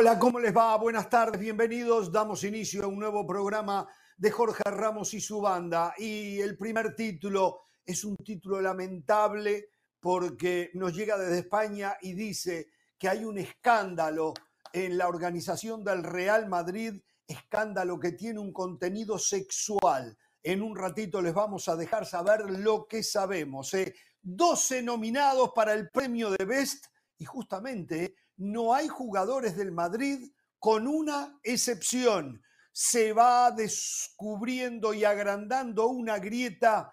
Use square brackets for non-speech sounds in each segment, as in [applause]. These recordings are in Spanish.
Hola, ¿cómo les va? Buenas tardes, bienvenidos. Damos inicio a un nuevo programa de Jorge Ramos y su banda. Y el primer título es un título lamentable porque nos llega desde España y dice que hay un escándalo en la organización del Real Madrid, escándalo que tiene un contenido sexual. En un ratito les vamos a dejar saber lo que sabemos. ¿eh? 12 nominados para el premio de Best y justamente no hay jugadores del Madrid con una excepción. Se va descubriendo y agrandando una grieta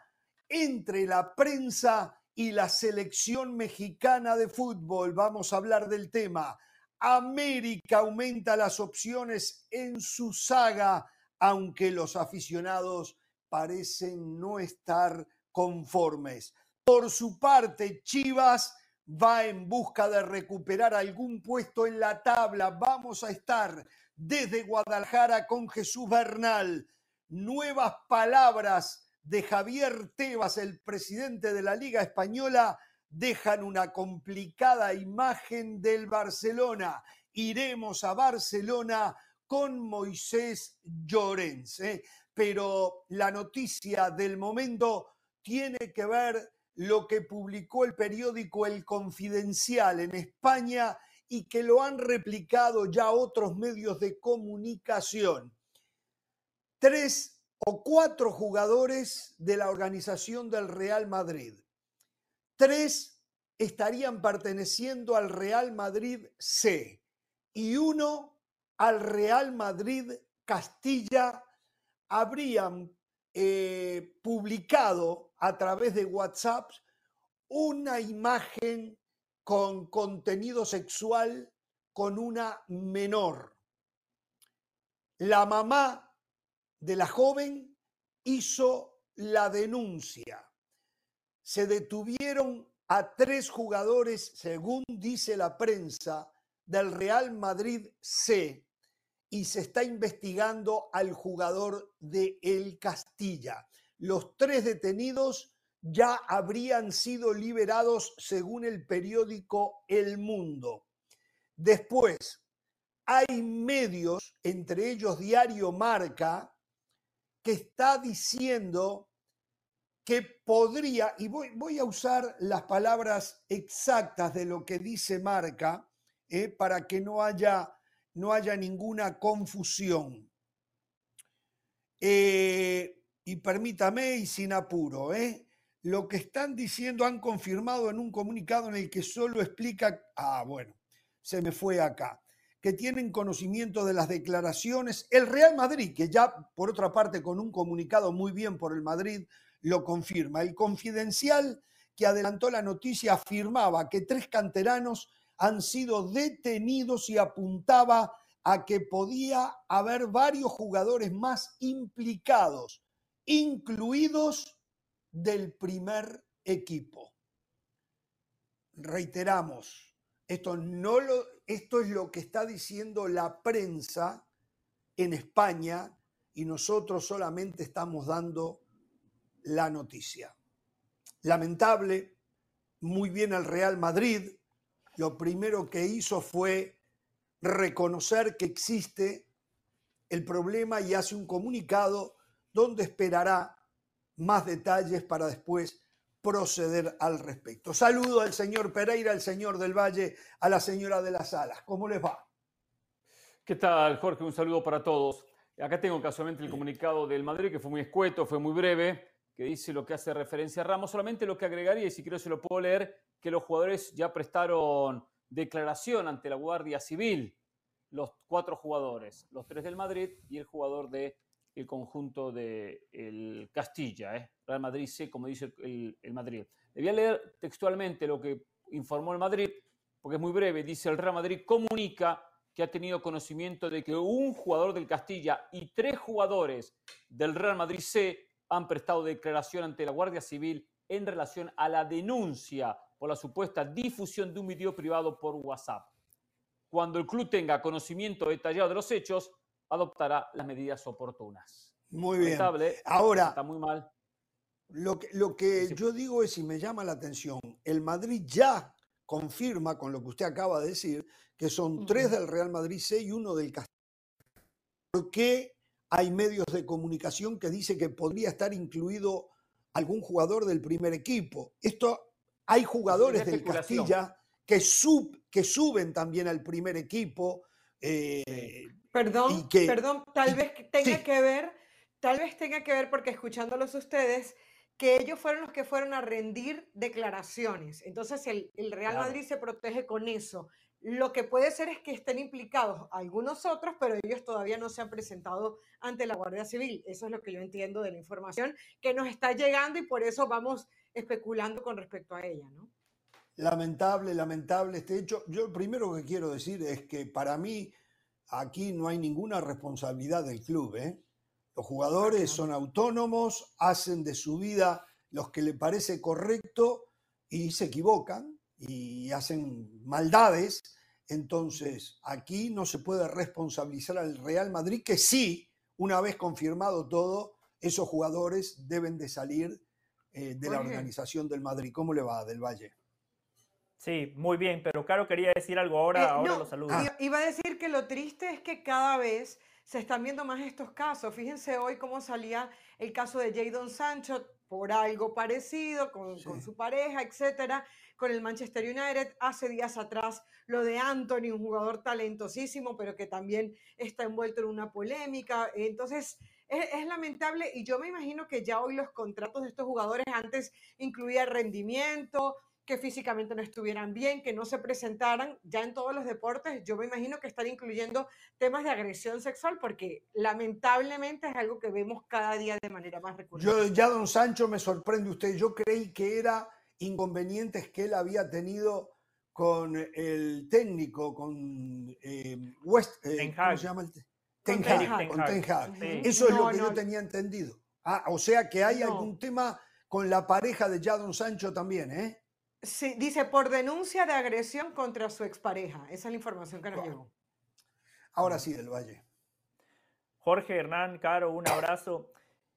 entre la prensa y la selección mexicana de fútbol. Vamos a hablar del tema. América aumenta las opciones en su saga, aunque los aficionados parecen no estar conformes. Por su parte, Chivas va en busca de recuperar algún puesto en la tabla. Vamos a estar desde Guadalajara con Jesús Bernal. Nuevas palabras de Javier Tebas, el presidente de la Liga Española, dejan una complicada imagen del Barcelona. Iremos a Barcelona con Moisés Llorens. ¿eh? Pero la noticia del momento tiene que ver lo que publicó el periódico El Confidencial en España y que lo han replicado ya otros medios de comunicación. Tres o cuatro jugadores de la organización del Real Madrid. Tres estarían perteneciendo al Real Madrid C y uno al Real Madrid Castilla habrían eh, publicado a través de WhatsApp una imagen con contenido sexual con una menor. La mamá de la joven hizo la denuncia. Se detuvieron a tres jugadores, según dice la prensa, del Real Madrid C, y se está investigando al jugador de El Castilla. Los tres detenidos ya habrían sido liberados según el periódico El Mundo. Después, hay medios, entre ellos Diario Marca, que está diciendo que podría, y voy, a usar las palabras exactas de lo que dice Marca, eh, para que no haya no haya ninguna confusión. Eh, y permítame, y sin apuro, ¿eh? lo que están diciendo han confirmado en un comunicado en el que solo explica, ah, bueno, se me fue acá, que tienen conocimiento de las declaraciones. El Real Madrid, que ya por otra parte con un comunicado muy bien por el Madrid, lo confirma. El confidencial que adelantó la noticia afirmaba que tres canteranos han sido detenidos y apuntaba a que podía haber varios jugadores más implicados, incluidos del primer equipo. Reiteramos, esto, no lo, esto es lo que está diciendo la prensa en España y nosotros solamente estamos dando la noticia. Lamentable, muy bien el Real Madrid, lo primero que hizo fue reconocer que existe el problema y hace un comunicado donde esperará más detalles para después proceder al respecto. Saludo al señor Pereira, al señor del Valle, a la señora de las Alas. ¿Cómo les va? ¿Qué tal, Jorge? Un saludo para todos. Acá tengo casualmente el comunicado del Madrid, que fue muy escueto, fue muy breve, que dice lo que hace referencia a Ramos. Solamente lo que agregaría, y si quiero se lo puedo leer, que los jugadores ya prestaron declaración ante la Guardia Civil, los cuatro jugadores, los tres del Madrid y el jugador del el conjunto de Castilla, ¿eh? Real Madrid C, como dice el, el Madrid. Le voy a leer textualmente lo que informó el Madrid, porque es muy breve. Dice, el Real Madrid comunica que ha tenido conocimiento de que un jugador del Castilla y tres jugadores del Real Madrid C han prestado declaración ante la Guardia Civil en relación a la denuncia por la supuesta difusión de un video privado por WhatsApp. Cuando el club tenga conocimiento detallado de los hechos, adoptará las medidas oportunas. Muy bien. Ahora, está muy mal. Lo que, lo que yo digo es, y me llama la atención, el Madrid ya confirma con lo que usted acaba de decir, que son tres del Real Madrid C y uno del Castilla. ¿Por qué hay medios de comunicación que dicen que podría estar incluido algún jugador del primer equipo? Esto hay jugadores del Castilla que, sub, que suben también al primer equipo. Eh, perdón, perdón, tal vez tenga que ver, tal vez tenga que ver porque escuchándolos ustedes, que ellos fueron los que fueron a rendir declaraciones. Entonces el, Real Madrid se protege con eso. Lo que puede ser es que estén implicados algunos otros, pero ellos todavía no se han presentado ante la Guardia Civil. Eso es lo que yo entiendo de la información que nos está llegando y por eso vamos especulando con respecto a ella, ¿no? Lamentable, lamentable este hecho. Yo lo primero que quiero decir es que para mí aquí no hay ninguna responsabilidad del club. ¿eh? Los jugadores son autónomos, hacen de su vida los que le parece correcto y se equivocan y hacen maldades. Entonces, aquí no se puede responsabilizar al Real Madrid, que sí, una vez confirmado todo, esos jugadores deben de salir eh, de la organización del Madrid. ¿Cómo le va, Del Valle? Sí, muy bien, pero Caro quería decir algo ahora, eh, ahora lo saludo. Iba a decir que lo triste es que cada vez se están viendo más estos casos. Fíjense hoy cómo salía el caso de Jadon Sancho por algo parecido con, con, su pareja, etcétera, con el Manchester United. Hace días atrás lo de Anthony, un jugador talentosísimo, pero que también está envuelto en una polémica. Entonces, es, lamentable y yo me imagino que ya hoy los contratos de estos jugadores antes incluía rendimiento, que físicamente no estuvieran bien, que no se presentaran ya en todos los deportes. Yo me imagino que están incluyendo temas de agresión sexual porque lamentablemente es algo que vemos cada día de manera más recurrente. Yo ya, don Sancho, me sorprende usted. Yo creí que era inconvenientes que él había tenido con el técnico, con eh, West, eh, ¿cómo se llama el Ten Hag, con Ten Hag. Eso es lo que yo tenía entendido. Ah, o sea que hay algún tema con la pareja de Jadon Sancho también, ¿eh? Sí, dice por denuncia de agresión contra su expareja. Esa es la información que nos llegó. Ahora sí, del Valle. Jorge Hernán, Caro, un abrazo.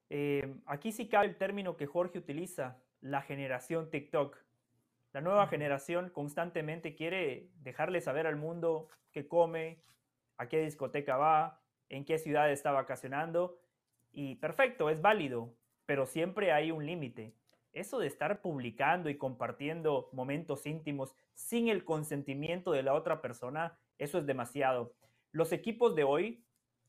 Eh, aquí sí cabe el término que Jorge utiliza, la generación TikTok. La nueva generación constantemente quiere dejarle saber al mundo qué come, a qué discoteca va, en qué ciudad está vacacionando. Y perfecto, es válido, pero siempre hay un límite. Eso de estar publicando y compartiendo momentos íntimos sin el consentimiento de la otra persona, eso es demasiado. Los equipos de hoy,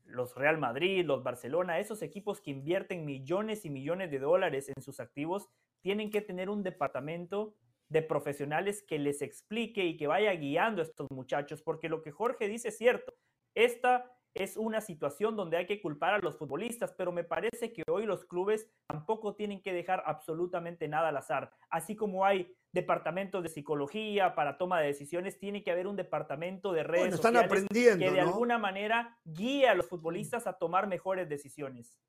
los Real Madrid, los Barcelona, esos equipos que invierten millones y millones de dólares en sus activos, tienen que tener un departamento de profesionales que les explique y que vaya guiando a estos muchachos, porque lo que Jorge dice es cierto. Esta es una situación donde hay que culpar a los futbolistas, pero me parece que hoy los clubes tampoco tienen que dejar absolutamente nada al azar. Así como hay departamentos de psicología para toma de decisiones, tiene que haber un departamento de redes sociales que de alguna manera guíe a los futbolistas a tomar mejores decisiones.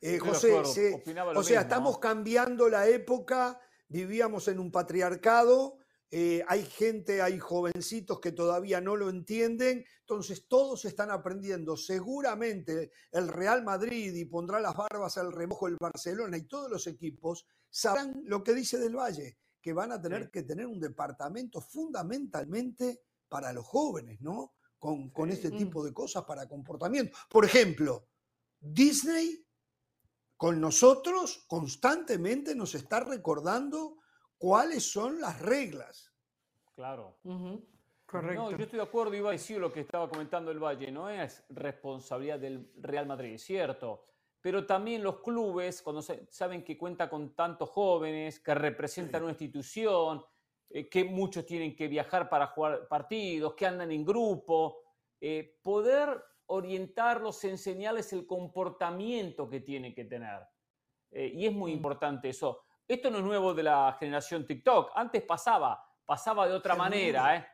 Eh, José, o sea, estamos cambiando la época, vivíamos en un patriarcado, eh, hay gente, hay jovencitos que todavía no lo entienden, entonces todos están aprendiendo. Seguramente el Real Madrid y pondrá las barbas al remojo el Barcelona y todos los equipos sabrán lo que dice del Valle, que van a tener que tener un departamento fundamentalmente para los jóvenes, ¿no? Con, con este mm. tipo de cosas para comportamiento. Por ejemplo, Disney con nosotros constantemente nos está recordando cuáles son las reglas. Claro. Correcto. No, yo estoy de acuerdo, iba a decir lo que estaba comentando el Valle, no es responsabilidad del Real Madrid, cierto. Pero también los clubes, cuando saben que cuenta con tantos jóvenes, que representan una institución, eh, que muchos tienen que viajar para jugar partidos, que andan en grupo, eh, poder orientarlos, enseñarles el comportamiento que tienen que tener. Eh, y es muy mm. importante eso. Esto no es nuevo de la generación TikTok. Antes pasaba, pasaba de otra manera, ¿eh?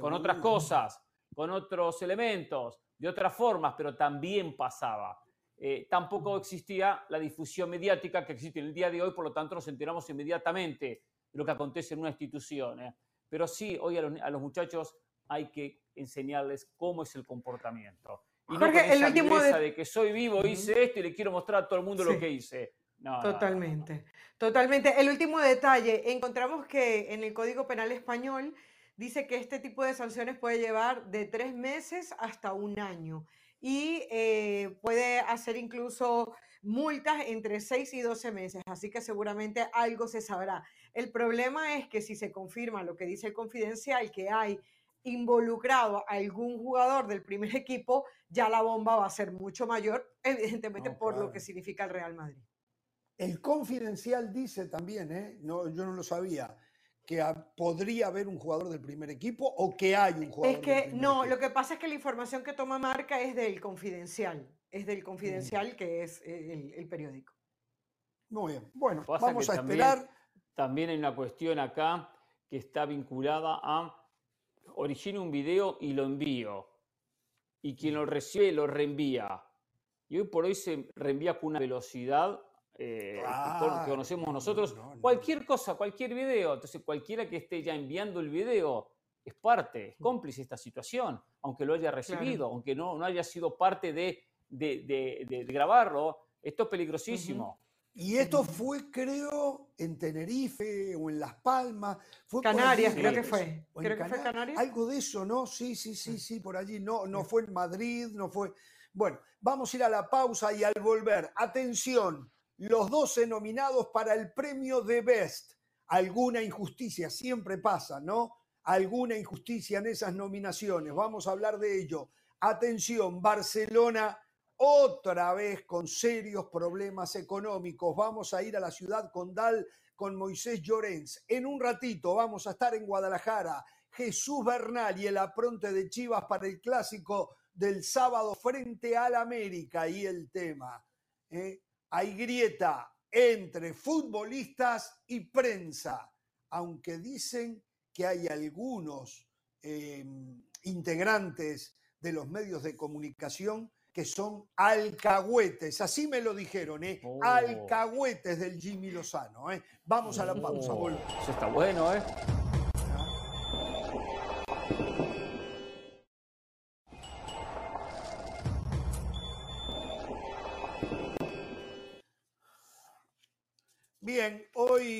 con otras cosas, con otros elementos, de otras formas, pero también pasaba. Eh, tampoco existía la difusión mediática que existe en el día de hoy, por lo tanto nos enteramos inmediatamente de lo que acontece en una institución. ¿eh? Pero sí, hoy a los, muchachos hay que enseñarles cómo es el comportamiento. Y no con esa el último de... que soy vivo, hice esto y le quiero mostrar a todo el mundo lo que hice. Totalmente, totalmente. El último detalle, encontramos que en el Código Penal Español dice que este tipo de sanciones puede llevar de tres meses hasta un año y eh, puede hacer incluso multas entre seis y 12 meses, así que seguramente algo se sabrá. El problema es que si se confirma lo que dice el confidencial, que hay involucrado a algún jugador del primer [laughs] equipo, ya la bomba va a ser mucho mayor, [laughs] evidentemente por lo que significa el Real Madrid. El confidencial dice también, ¿eh? no, yo no lo sabía, que podría haber un jugador del primer equipo o que hay un jugador. Es que no, lo que pasa es que la información que toma marca es del confidencial, es del confidencial que es el, periódico. Muy bien, bueno, vamos a esperar. También hay una cuestión acá que está vinculada a origino un video y lo envío. Y quien lo recibe lo reenvía. Y hoy por hoy se reenvía con una velocidad eh, que conocemos nosotros, cualquier cosa, cualquier video. Entonces, cualquiera que esté ya enviando el video es parte, es cómplice de esta situación, aunque lo haya recibido, aunque no, no haya sido parte de, de, grabarlo. Esto es peligrosísimo. Y esto fue, creo, en Tenerife o en Las Palmas. Fue Canarias, creo que fue. Creo que fue Canarias. Algo de eso, ¿no? Sí, sí, sí, sí, por allí. No, no fue en Madrid, no fue. Bueno, vamos a ir a la pausa y al volver. Atención, los 12 nominados para el premio de Best. Alguna injusticia, siempre pasa, ¿no? Alguna injusticia en esas nominaciones. Vamos a hablar de ello. Atención, Barcelona otra vez con serios problemas económicos. Vamos a ir a la ciudad condal con Moisés Llorens. En un ratito vamos a estar en Guadalajara. Jesús Bernal y el apronte de Chivas para el clásico del sábado frente al América. Y el tema, ¿eh? Hay grieta entre futbolistas y prensa, aunque dicen que hay algunos em, integrantes de los medios de comunicación que son alcahuetes, así me lo dijeron, ¿eh? Oh. alcahuetes del Jimmy Lozano. ¿eh? Vamos a la pausa, oh, Eso está bueno, ¿eh?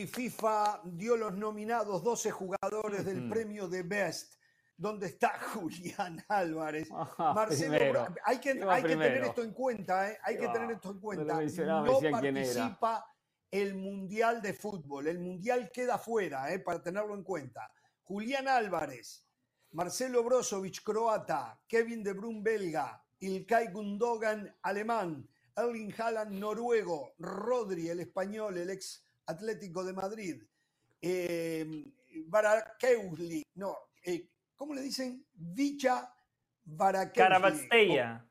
FIFA dio los nominados 12 jugadores del premio de Best ¿Dónde está [laughs] Julián Álvarez. Marcelo, hay que, hay que tener esto en cuenta, ¿eh? hay que tener esto en cuenta. No, participa el Mundial de Fútbol, el Mundial queda fuera, ¿eh? para tenerlo en cuenta. Julián Álvarez, Marcelo Brozovic, croata, Kevin De Bruyne, belga, Ilkay Gundogan, alemán, Erling Haaland, noruego, Rodri, el español, el ex Atlético de Madrid, eh, Barakeusli, no, eh, ¿cómo le dicen? Vicha Barakeli. Carabasquelia.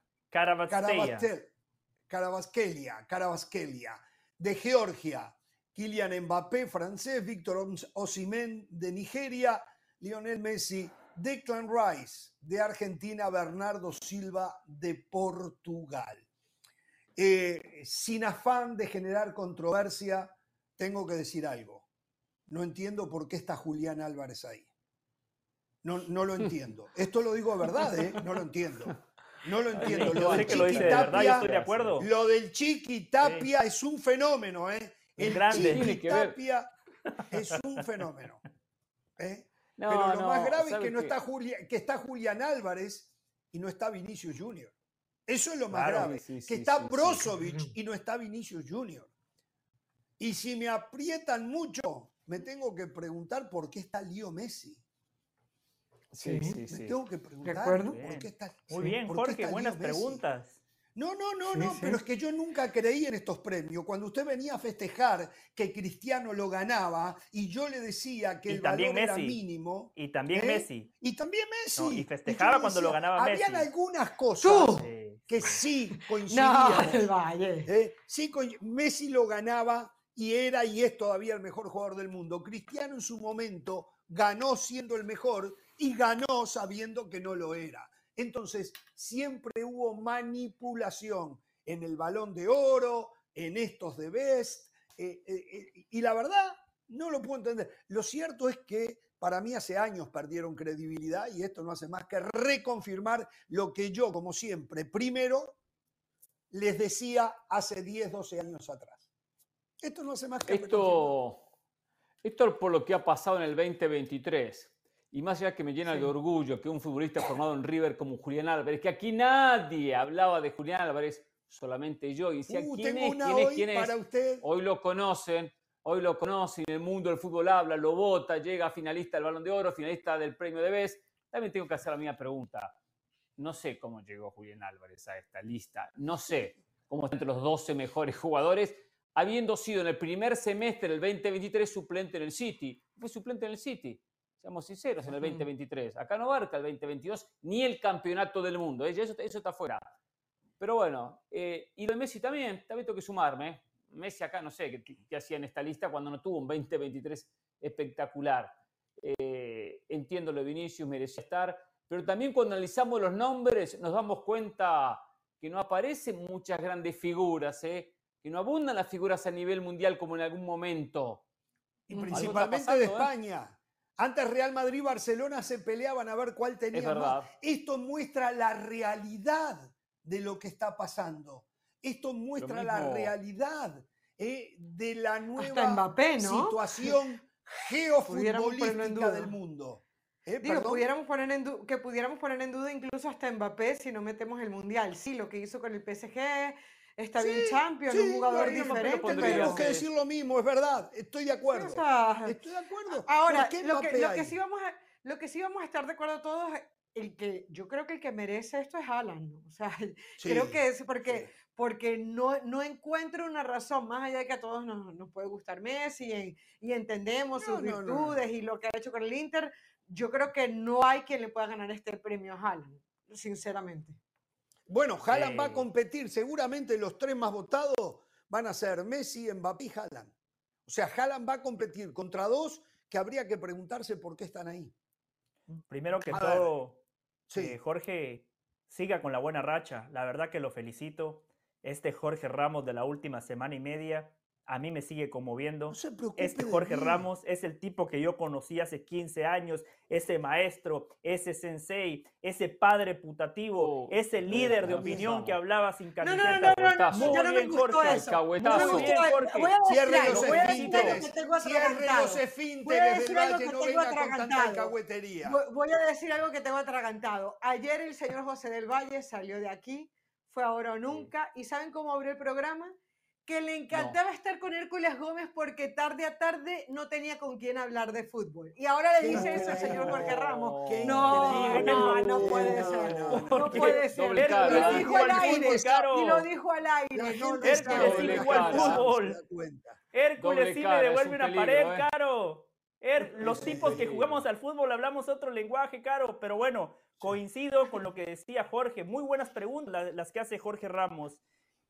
Carabasquelia. Carabasquelia. De Georgia, Kylian Mbappé, francés, Víctor Osimén, de Nigeria, Lionel Messi, Declan Rice, de Argentina, Bernardo Silva, de Portugal. Eh, sin afán de generar controversia, tengo que decir algo. No entiendo por qué está Julián Álvarez ahí. No, no lo entiendo. Esto lo digo de verdad, ¿eh? No lo entiendo. No lo entiendo. Lo del Chiqui Tapia, de acuerdo. Lo del Chiqui Tapia es un fenómeno, ¿eh? El grande. Chiqui Tapia es un [laughs] fenómeno. ¿eh? Pero lo más grave es que no está que está Julián Álvarez y no está Vinicius Junior. Eso es lo más grave. que está Brozovic y no está Vinicius Junior. Y si me aprietan mucho, me tengo que preguntar por qué está Leo Messi. Sí, sí, sí. Me tengo que preguntar por qué está. Muy bien, Jorge, buenas preguntas. No, no, no, no, pero es que yo nunca creí en estos premios. Cuando usted venía a festejar que Cristiano lo ganaba y yo le decía que el valor era mínimo. Y también ¿eh? Messi. Y también Messi. y festejaba cuando lo ganaba Messi. Habían algunas cosas que sí [laughs] coincidían. No, ¿eh? Sí, Messi lo ganaba y era y es todavía el mejor jugador del mundo. Cristiano en su momento ganó siendo el mejor y ganó sabiendo que no lo era. Entonces, siempre hubo manipulación en el balón de oro, en estos de Best, eh, eh, eh, y la verdad, no lo puedo entender. Lo cierto es que para mí hace años perdieron credibilidad y esto no hace más que reconfirmar lo que yo, como siempre, primero les decía hace 10, 12 años atrás. Esto no hace más que Esto, esto por lo que ha pasado en el 2023. Y más allá que me llena de orgullo que un futbolista formado en River como Julián Álvarez, que aquí nadie hablaba de Julián Álvarez, solamente yo, y decía, Uh, ¿quién es? ¿Quién es? hoy ¿Quién es? para usted. Hoy lo conocen, hoy lo conocen, el mundo del fútbol habla, lo vota, llega finalista del Balón de Oro, finalista del Premio de BES. También tengo que hacer la misma pregunta. No sé cómo llegó Julián Álvarez a esta lista. No sé cómo está entre los 12 mejores jugadores, habiendo sido en el primer semestre del 2023 suplente en el City. Fue suplente en el City, seamos sinceros, en el Ujú. 2023. Acá no abarca el 2022 ni el campeonato del mundo. ¿eh? Eso, eso está fuera. Pero bueno, eh, y lo de Messi también, también tengo que sumarme. ¿eh? Messi acá no sé qué, qué hacía en esta lista cuando no tuvo un 2023 espectacular. Eh, entiendo lo de Vinicius, merecía estar, pero también cuando analizamos los nombres nos damos cuenta que no aparecen muchas grandes figuras, ¿eh? Que no abundan las figuras a nivel mundial como en algún momento. Y principalmente pasando, de ¿eh? España. Antes Real Madrid y Barcelona se peleaban a ver cuál tenía más. Esto muestra la realidad de lo que está pasando. Esto muestra la realidad eh, de la nueva Hasta Mbappé, ¿no? situación [laughs] geofutbolística del mundo. Eh, Digo, pudiéramos poner en que pudiéramos poner en duda incluso hasta Mbappé si no metemos el Mundial. Sí, lo que hizo con el PSG, está bien Sí, Champion, sí, un jugador diferente, Tendríamos pero... que decir lo mismo, es verdad. Estoy de acuerdo. Estoy de acuerdo. Ahora, ¿Por qué lo que, lo, sí vamos a, lo que sí vamos a estar de acuerdo todos, el que yo creo que el que merece esto es Haaland. ¿no? O sea, creo que es porque, sí. porque no, no encuentro una razón, más allá de que a todos nos, nos puede gustar Messi y, y entendemos No, sus no, no, no. virtudes y lo que ha hecho con el Inter, yo creo que no hay quien le pueda ganar este premio a Haaland, sinceramente. Bueno, Haaland va a competir. Seguramente los tres más votados van a ser Messi, Mbappé y Haaland. O sea, Haaland va a competir contra dos que habría que preguntarse por qué están ahí. Primero que A todo, Sí. eh, Jorge siga con la buena racha. La verdad que lo felicito. Este Jorge Ramos de la última semana y media a mí me sigue conmoviendo. No se preocupe Este de Jorge. Ramos es el tipo que yo conocí hace 15 años, ese maestro, ese sensei, ese padre putativo, Oh, ese líder de ya opinión que hablaba sin No, no, no, camiseta. no, no, no, no me Muy bien, gustó Jorge. eso. Alcahuetazo. No me gustó bien, eso. Jorge. Voy a decir Cierre algo, los voy a decir algo que esfínteres. Cierre los atragantado. Voy a esfínteres del decir algo Valle. que No tengo venga con tanta atragantado. alcahuetería. Voy- Voy a decir algo que tengo atragantado. Ayer el señor José del Valle salió de aquí, fue ahora o nunca, y ¿saben cómo abrió el programa? Que le encantaba estar con Hércules Gómez porque tarde a tarde no tenía con quién hablar de fútbol. Y ahora le dice eso al señor Jorge Ramos. Qué No, increíble. no, no puede ser. no, No, no. puede ser. Lo dijo al aire. Y lo dijo al aire. Hércules igual no. fútbol. Hércules sí me devuelve un una peligro, pared, ¿eh? caro. Her- los tipos que jugamos al fútbol hablamos otro lenguaje, caro. Pero bueno, coincido con lo que decía Jorge. Muy buenas preguntas la- las que hace Jorge Ramos.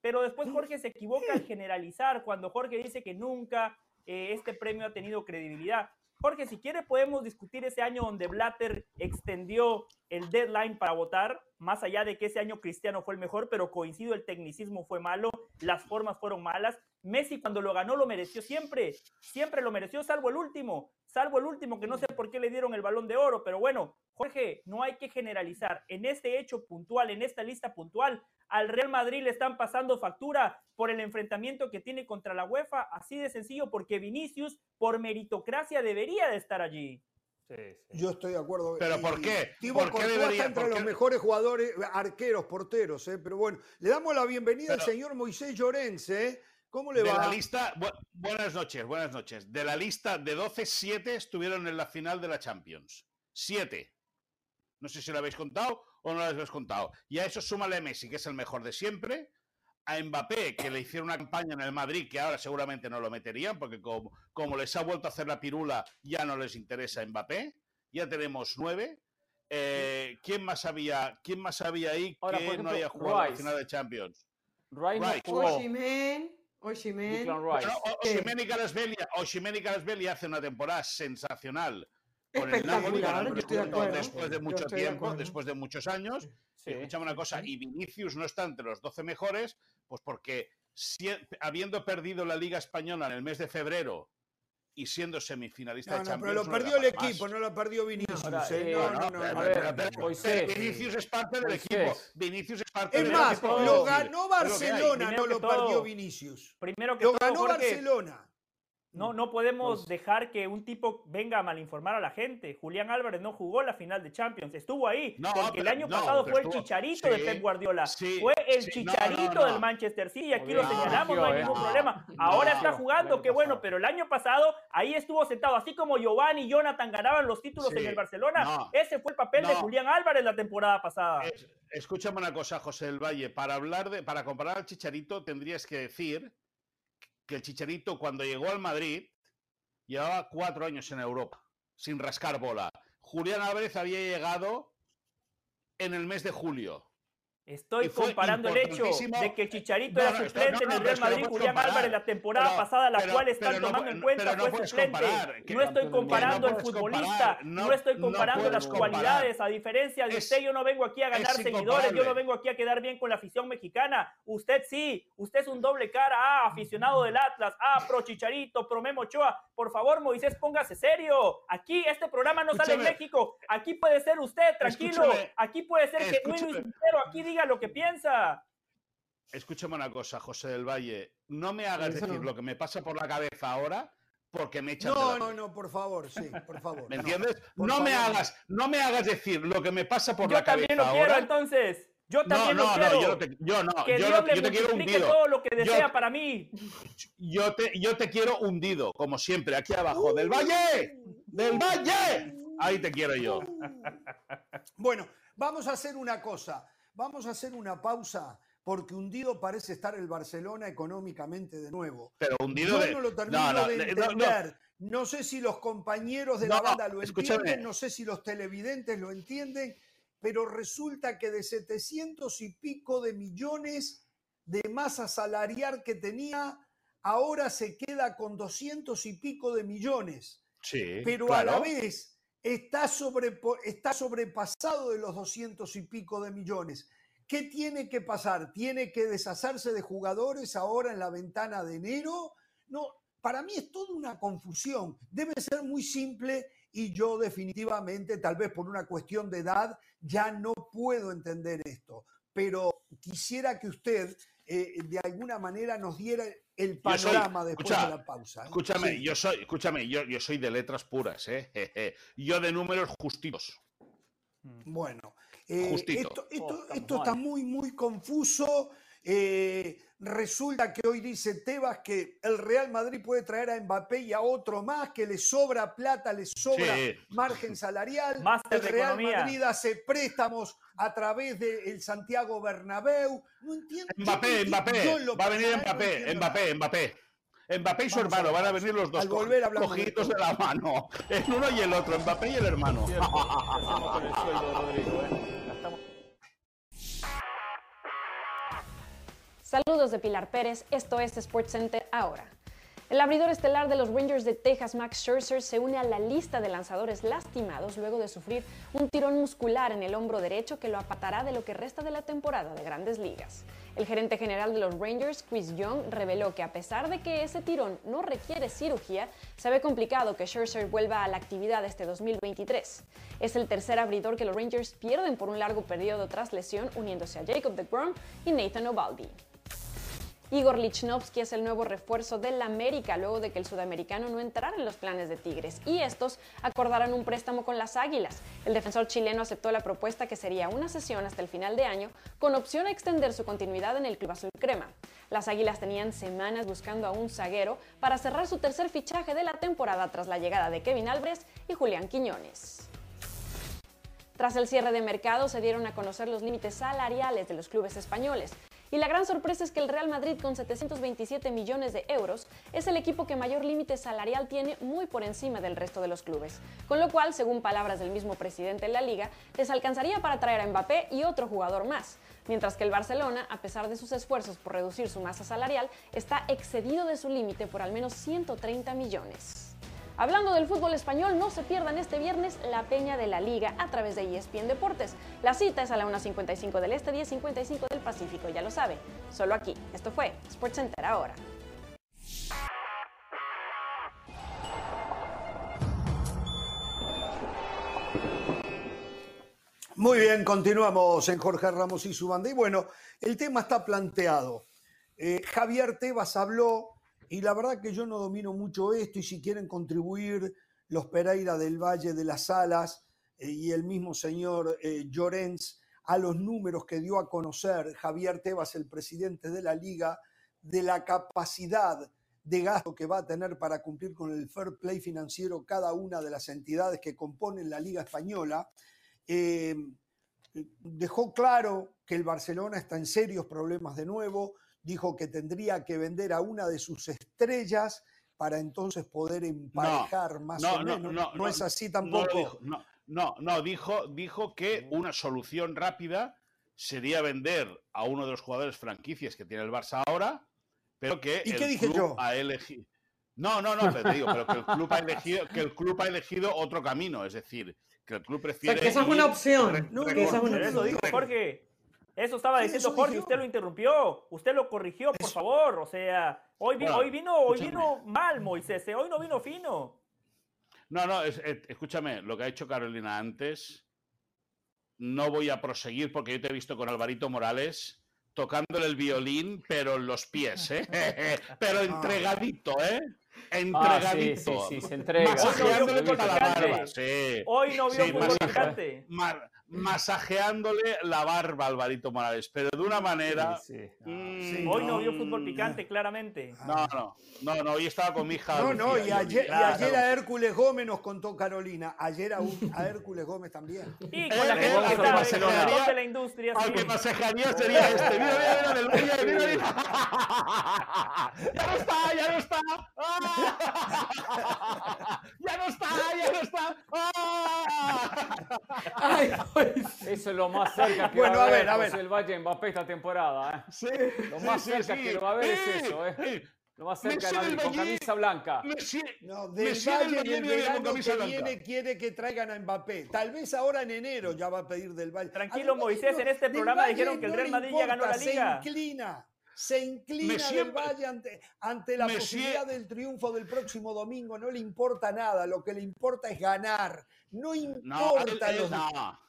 Pero después Jorge se equivoca al generalizar cuando Jorge dice que nunca eh, este premio ha tenido credibilidad. Jorge, si quiere podemos discutir ese año donde Blatter extendió el deadline para votar, más allá de que ese año Cristiano fue el mejor, pero coincido, el tecnicismo fue malo, las formas fueron malas. Messi cuando lo ganó lo mereció siempre, siempre lo mereció, salvo el último, salvo el último, que no sé por qué le dieron el balón de oro, pero bueno, Jorge, no hay que generalizar. En este hecho puntual, en esta lista puntual, al Real Madrid le están pasando factura por el enfrentamiento que tiene contra la UEFA, así de sencillo, porque Vinicius, por meritocracia, debería de estar allí. Sí, sí. Yo estoy de acuerdo. ¿Pero Y- por qué? Thibaut ¿Por qué Courtois debería- está entre por los mejores jugadores, arqueros, porteros, ¿eh? pero bueno, le damos la bienvenida al señor Moisés Llorens. ¿eh? ¿Cómo le De va? la lista, bu- buenas noches, buenas noches. De la lista de 12, 7 estuvieron en la final de la Champions. 7. No sé si lo habéis contado o no lo habéis contado. Y a eso súmale a Messi, que es el mejor de siempre. A Mbappé, que le hicieron una campaña en el Madrid, que ahora seguramente no lo meterían, porque como, como les ha vuelto a hacer la pirula, ya no les interesa Mbappé. Ya tenemos nueve. Eh, ¿quién, más había, ¿Quién más había ahí Ahora, que no haya jugado la Rice. final de Champions? Rice no Rice. jugó. Osimhen, Osimhen. Declan Rice. Bueno, o- ¿Qué? Osimhen y Garasbelia, Osimhen y Garasbelia hace una temporada sensacional con el Napoli, ganando de acuerdo. después de mucho de tiempo, después de muchos años. Sí. Escuchame una cosa, y Vinicius no está entre los 12 mejores, pues porque si- habiendo perdido la Liga Española en el mes de febrero y siendo semifinalista No, de no, Champions. pero lo no perdió el equipo, más. no lo perdió Vinicius. Ahora, ¿eh? eh, No, No, no, no, no. ver, pero- pero- Moisés. Vinicius es parte del Moisés. equipo. Vinicius es parte Es del más, equipo. lo Es ganó lo hay. Barcelona, no lo todo, perdió Vinicius. Primero que Lo todo, ganó Jorge, Barcelona. No, no podemos Pues- dejar que un tipo venga a malinformar a la gente. Julián Álvarez no jugó la final de Champions, estuvo ahí, No, porque el año no, pasado fue el chicharito de Pep Guardiola. sí, fue el sí, chicharito no, del Manchester City, aquí lo señalamos, no hay ningún problema. Ahora está jugando, qué bueno, pero el año pasado ahí estuvo sentado, así como Giovanni y Jonathan ganaban los títulos en el Barcelona. Ese fue el papel de. Julián Álvarez la temporada pasada. Es- escúchame una cosa, José del Valle. Para hablar de, para comparar al Chicharito, tendrías que decir que el Chicharito, cuando llegó al Madrid, llevaba cuatro años en Europa, sin rascar bola. Julián Álvarez había llegado en el mes de julio. Estoy comparando el hecho de que Chicharito No, era suplente no, en el Real Madrid. Julián. Álvarez la temporada Pero- pasada, la pero- cual están tomando en cuenta, fue suplente. no estoy comparando al futbolista, no, estoy comparando las cualidades. A diferencia de Es- usted, yo no vengo aquí a ganar es seguidores, yo no vengo aquí a quedar bien con la afición mexicana. Usted sí, usted es un doble cara, ah, aficionado del Atlas, ah, pro Chicharito, pro Memo Ochoa. Por favor, Moisés, póngase serio. Aquí este programa no sale en. México. Aquí puede ser usted, tranquilo. Aquí puede ser genuino y sincero. Aquí diga lo que piensa. Escúchame una cosa, José del Valle. No me hagas Eso decir no. lo que me pasa por la cabeza ahora porque me echan de No, la no, no, por favor, sí, por favor. ¿Me no. entiendes? por No me hagas, no me hagas decir lo que me pasa por Yo la también cabeza lo quiero, ahora. entonces. Yo No, también lo no, quiero. no, yo no te, yo no, que yo Dios no- le yo te quiero multiplique hundido. todo lo que Yo- desea para mí. Yo te, yo te quiero hundido, como siempre, aquí abajo. ¡Del Valle! ¡Del Valle! Ahí te quiero yo. Bueno, vamos a hacer una cosa. Vamos a hacer una pausa porque hundido parece estar el Barcelona económicamente de nuevo. Pero hundido Yo de. no lo termino no, no, de de- no, no. entender. No, sé si los compañeros de la banda lo escúchame. entienden, no sé si los televidentes lo entienden, pero resulta que de 700 y pico de millones de masa salarial que tenía, ahora se queda con 200 y pico de millones Sí, pero a la claro. vez está, sobrepo- está sobrepasado de los 200 y pico de millones. ¿Qué tiene que pasar? ¿Tiene que deshacerse de jugadores ahora en la ventana de enero? No, para mí es toda una confusión. Debe ser muy simple y yo definitivamente, tal vez por una cuestión de edad, ya no puedo entender esto. Pero quisiera que usted eh, de alguna manera nos diera el soy- panorama después escucha, de la pausa. ¿eh? Escúchame, Sí. yo soy, escúchame, yo, yo soy de letras puras, ¿eh? [laughs] Jeje. Yo de números justitos. Bueno, eh, Justito. esto, esto- Oh, esto está muy, muy confuso. Eh, resulta que hoy dice Tebas que el Real Madrid puede traer a Mbappé y a otro más, que le sobra plata, le sobra Sí. margen salarial. Máster el Real economía. Madrid hace préstamos a través del Santiago Bernabéu. No entiendo. Mbappé, entiendo- Mbappé, va a venir no Mbappé, Mbappé, Mbappé. Mbappé y su hermano, van a venir los dos Al volver de de la mano. [laughs] El uno y el otro, Mbappé y el hermano. Cierto, [laughs] ¿qué hacemos con el sueldo de Rodrigo? eh? Estamos- Saludos de Pilar Pérez, esto es SportsCenter ahora. El abridor estelar de los Rangers de Texas, Max Scherzer, se une a la lista de lanzadores lastimados luego de sufrir un tirón muscular en el hombro derecho que lo apatará de lo que resta de la temporada de grandes ligas. El gerente general de los Rangers, Chris Young, reveló que a pesar de que ese tirón no requiere cirugía, se ve complicado que Scherzer vuelva a la actividad este 2023. Es el tercer abridor que los Rangers pierden por un largo periodo tras lesión, uniéndose a Jacob DeGrom y Nathan Ovaldi. Igor Lichnowsky es el nuevo refuerzo del América luego de que el sudamericano no entrara en los planes de Tigres y estos acordaron un préstamo con las Águilas. El defensor chileno aceptó la propuesta que sería una sesión hasta el final de año con opción a extender su continuidad en el Club Azul Crema. Las Águilas tenían semanas buscando a un zaguero para cerrar su tercer fichaje de la temporada tras la llegada de Kevin Álvarez y Julián Quiñones. Tras el cierre de mercado se dieron a conocer los límites salariales de los clubes españoles. Y la gran sorpresa es que el Real Madrid con 727 millones de euros es el equipo que mayor límite salarial tiene muy por encima del resto de los clubes. Con lo cual, según palabras del mismo presidente de la liga, les alcanzaría para traer a Mbappé y otro jugador más. Mientras que el Barcelona, a pesar de sus esfuerzos por reducir su masa salarial, está excedido de su límite por al menos 130 millones. Hablando del fútbol español, no se pierdan este viernes la Peña de la Liga a través de ESPN Deportes. La cita es a la 1.55 del Este, 10.55 del Pacífico, ya lo sabe. Solo aquí. Esto fue SportsCenter ahora. Muy bien, continuamos en Jorge Ramos y su banda. Y bueno, el tema está planteado. Eh, Javier Tebas habló y la verdad que yo no domino mucho esto, y si quieren contribuir los Pereira del Valle de las Alas eh, y el mismo señor eh, Llorens a los números que dio a conocer Javier Tebas, el presidente de la liga, de la capacidad de gasto que va a tener para cumplir con el fair play financiero cada una de las entidades que componen la liga española, eh, dejó claro que el Barcelona está en serios problemas de nuevo, dijo que tendría que vender a una de sus estrellas para entonces poder emparejar más o menos. No, es así tampoco. No, no, dijo, dijo que una solución rápida sería vender a uno de los jugadores franquicias que tiene el Barça ahora, pero que ¿Y el qué dije club yo? ha elegido. No, no, no, te digo, pero que el club ha elegido, que el club ha elegido otro camino, es decir, que el club O sea, prefiere. que esa es una opción. No, que esa es una recor- Jorge. Eso estaba Sí, diciendo eso Jorge, usted lo interrumpió, usted lo corrigió, por Eso. favor. O sea, hoy, vi- Bueno, hoy vino, hoy vino mal Moisés, eh, hoy no vino fino. No, no, es- es- escúchame, lo que ha hecho Carolina antes, no voy a proseguir porque yo te he visto con Alvarito Morales tocándole el violín, pero en los pies, ¿eh? [laughs] pero entregadito, ¿eh? Ah, sí, Entregadito. sí, sí, se entrega. Masajeándole Hoy no vio con la fútbol barba, picante. sí. Hoy no vio Sí, fútbol masaje- masajeándole la barba a Alvarito Morales, pero de una manera... Sí, sí. mm, Sí, Hoy no no, vio fútbol no. picante, claramente. No, no, no, no, hoy estaba con mi hija. No, no, y ayer, y ayer a Hércules Gómez nos contó Carolina. Ayer a, un- a Hércules Gómez también. [laughs] Y con la gente que al que está en masajearía- el sector de la industria, Al sí. que masajearía sería este. Mira, mira, mira. [laughs] Ya no está, ya no está. ¡Ah! [laughs] Ya no está, ya no está. ¡Ah! Ay. Eso es lo más [laughs] cerca que Bueno, va a a ver, a ver. El Valle Mbappé esta temporada. ¿eh? Sí, Lo más sí, cerca sí. que lo va a ver es Eh, eso, ¿eh? eh, Lo más cerca de del Madrid, con camisa blanca. Messi, No, del Messi del Valle Valle en el viene con verano camisa que blanca. viene quiere que traigan a Mbappé. Tal vez ahora en enero ya va a pedir del Valle. Tranquilo, Moisés, en este del programa dijeron que el no Real Madrid ya ganó la liga. Se inclina. Se inclina Me del siempre- Valle ante, ante la posibilidad del triunfo del próximo domingo. No le importa nada. Lo que le importa es ganar. No importa los no.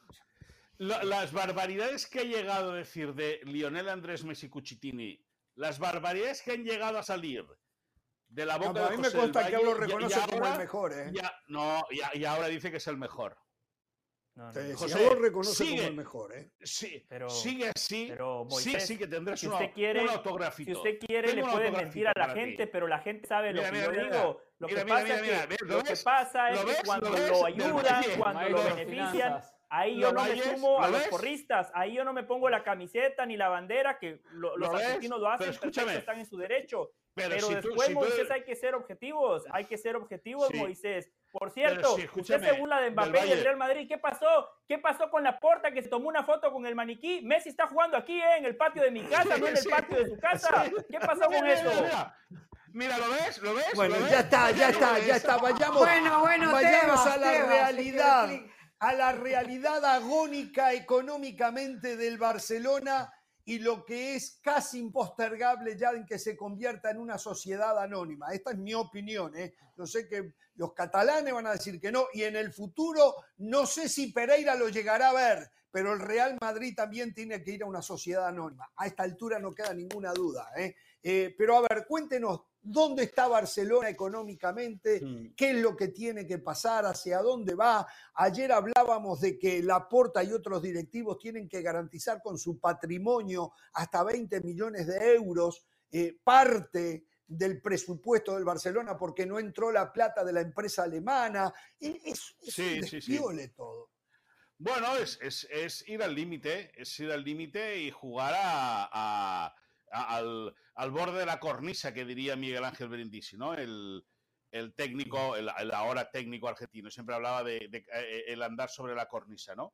La- las barbaridades que ha llegado a decir de Lionel Andrés Messi Cucitini, las barbaridades que han llegado a salir de la No, boca pero a de mí me José consta que lo reconoce como el mejor. ¿eh? ya- no, y ahora dice que es el mejor. No, no, Sí, sí, José, lo reconoce como sigue. el mejor. ¿eh? Sí, Pero- sigue así. pero, sí, Moisés, sí que tendrás Si una- usted quiere, un autografito. si usted quiere, Tengo le puede mentir a la para ti. gente, pero la gente sabe lo Mira, que mira, yo mira, digo. Lo que mira, pasa mira, es que. ¿Lo lo que ves? pasa es ¿Lo que cuando ¿Lo lo ayudan, cuando lo benefician, finanzas. ahí ¿Lo yo no me sumo a ¿Lo los porristas, ahí yo no me pongo la camiseta ni la bandera, que lo- los ¿Lo argentinos lo hacen, están en su derecho. Pero, Pero si tú- después, si tú- Moisés, hay que ser objetivos. Hay que ser objetivos, Sí. Moisés. Por cierto, sí, usted escúchame, se burla de del Mbappé y del. Real Madrid. ¿Qué pasó? ¿Qué pasó con la porta que se tomó una foto con el maniquí? Messi está jugando aquí, ¿eh? en el patio de mi casa, no en el Sí. patio de su casa. Sí. ¿Qué pasó con eso? mira, ¿lo ves? ¿Lo ves? Bueno, ¿Lo ves? ya está, ya está, ¿Lo ya está. Vayamos, Bueno, bueno, vayamos Tebas, a la Tebas, realidad, a la realidad agónica económicamente del Barcelona y lo que es casi impostergable ya en que se convierta en una sociedad anónima. Esta es mi opinión. ¿eh? Yo sé que los catalanes van a decir que no y en el futuro no sé si Pereira lo llegará a ver, pero el Real Madrid también tiene que ir a una sociedad anónima. A esta altura no queda ninguna duda. ¿eh? Eh, pero a ver, cuéntenos, ¿dónde está Barcelona económicamente? Mm. ¿Qué es lo que tiene que pasar? ¿Hacia dónde va? Ayer hablábamos de que Laporta y otros directivos tienen que garantizar con su patrimonio hasta 20 millones de euros eh, parte del presupuesto del Barcelona porque no entró la plata de la empresa alemana. Es, es Sí, un sí, sí. despiole todo. Bueno, es, es- es ir al límite, es ir al límite y jugar a- al, al borde de la cornisa, que diría Miguel Ángel Brindisi, ¿no? El, el técnico, el, el ahora técnico argentino, siempre hablaba de, de, eh, el andar sobre la cornisa, ¿no?